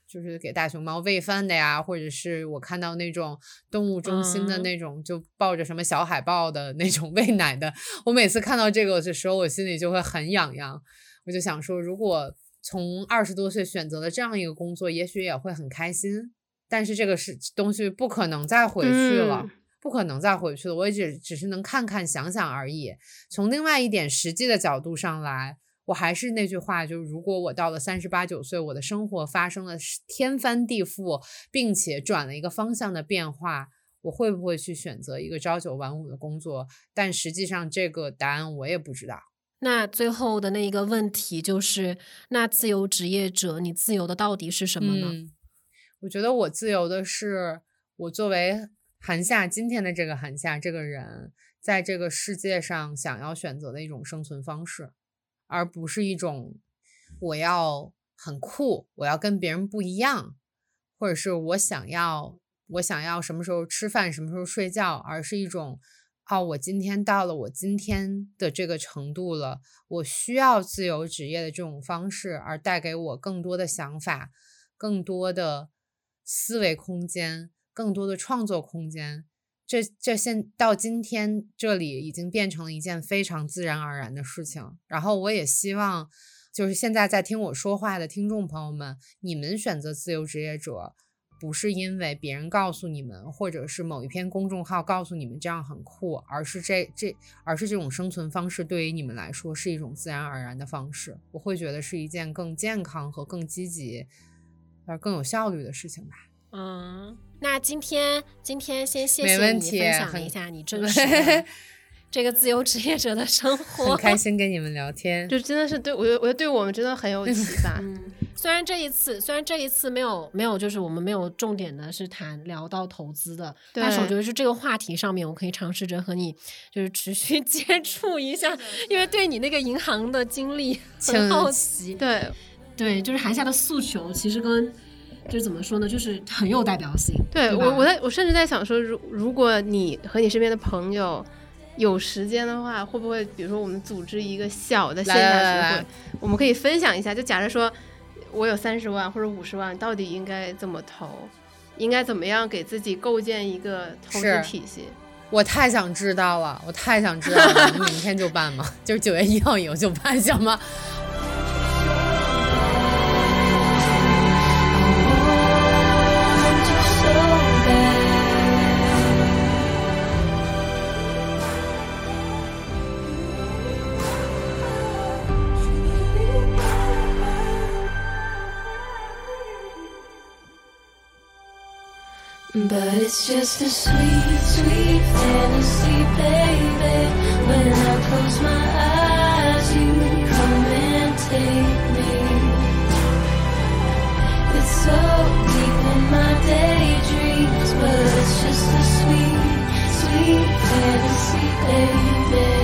就是给大熊猫喂饭的呀，或者是我看到那种动物中心的那种，就抱着什么小海豹的那种 [laughs] 喂奶的。我每次看到这个的时候，我心里就会很痒痒。我就想说，如果。从二十多岁选择了这样一个工作，也许也会很开心，但是这个是东西不可能再回去了，不可能再回去了。我也只只是能看看、想想而已。从另外一点实际的角度上来，我还是那句话，就是如果我到了三十八九岁，我的生活发生了天翻地覆，并且转了一个方向的变化，我会不会去选择一个朝九晚五的工作？但实际上，这个答案我也不知道。那最后的那一个问题就是，那自由职业者，你自由的到底是什么呢？我觉得我自由的是，我作为韩夏今天的这个韩夏这个人，在这个世界上想要选择的一种生存方式，而不是一种我要很酷，我要跟别人不一样，或者是我想要我想要什么时候吃饭，什么时候睡觉，而是一种。好，我今天到了我今天的这个程度了，我需要自由职业的这种方式，而带给我更多的想法、更多的思维空间、更多的创作空间。这这现到今天这里已经变成了一件非常自然而然的事情。然后我也希望，就是现在在听我说话的听众朋友们，你们选择自由职业者。不是因为别人告诉你们，或者是某一篇公众号告诉你们这样很酷，而是这这，而是这种生存方式对于你们来说是一种自然而然的方式。我会觉得是一件更健康和更积极，而更有效率的事情吧。嗯，那今天今天先谢谢你分享一下你真实的。[laughs] 这个自由职业者的生活，很开心跟你们聊天，就真的是对我，我觉得对我们真的很有启发。[laughs] 虽然这一次，虽然这一次没有没有，就是我们没有重点的是谈聊到投资的，但是我觉得是这个话题上面，我可以尝试着和你就是持续接触一下，因为对你那个银行的经历很好奇。对对，就是韩夏的诉求，其实跟就是怎么说呢，就是很有代表性。对我，我在我甚至在想说，如如果你和你身边的朋友。有时间的话，会不会比如说我们组织一个小的线下聚会，我们可以分享一下。就假设说，我有三十万或者五十万，到底应该怎么投？应该怎么样给自己构建一个投资体系？我太想知道了，我太想知道了。明天就办吗？[laughs] 就是九月一号以后就办，行吗？But it's just a sweet, sweet fantasy, baby. When I close my eyes, you come and take me. It's so deep in my daydreams, but it's just a sweet, sweet fantasy, baby.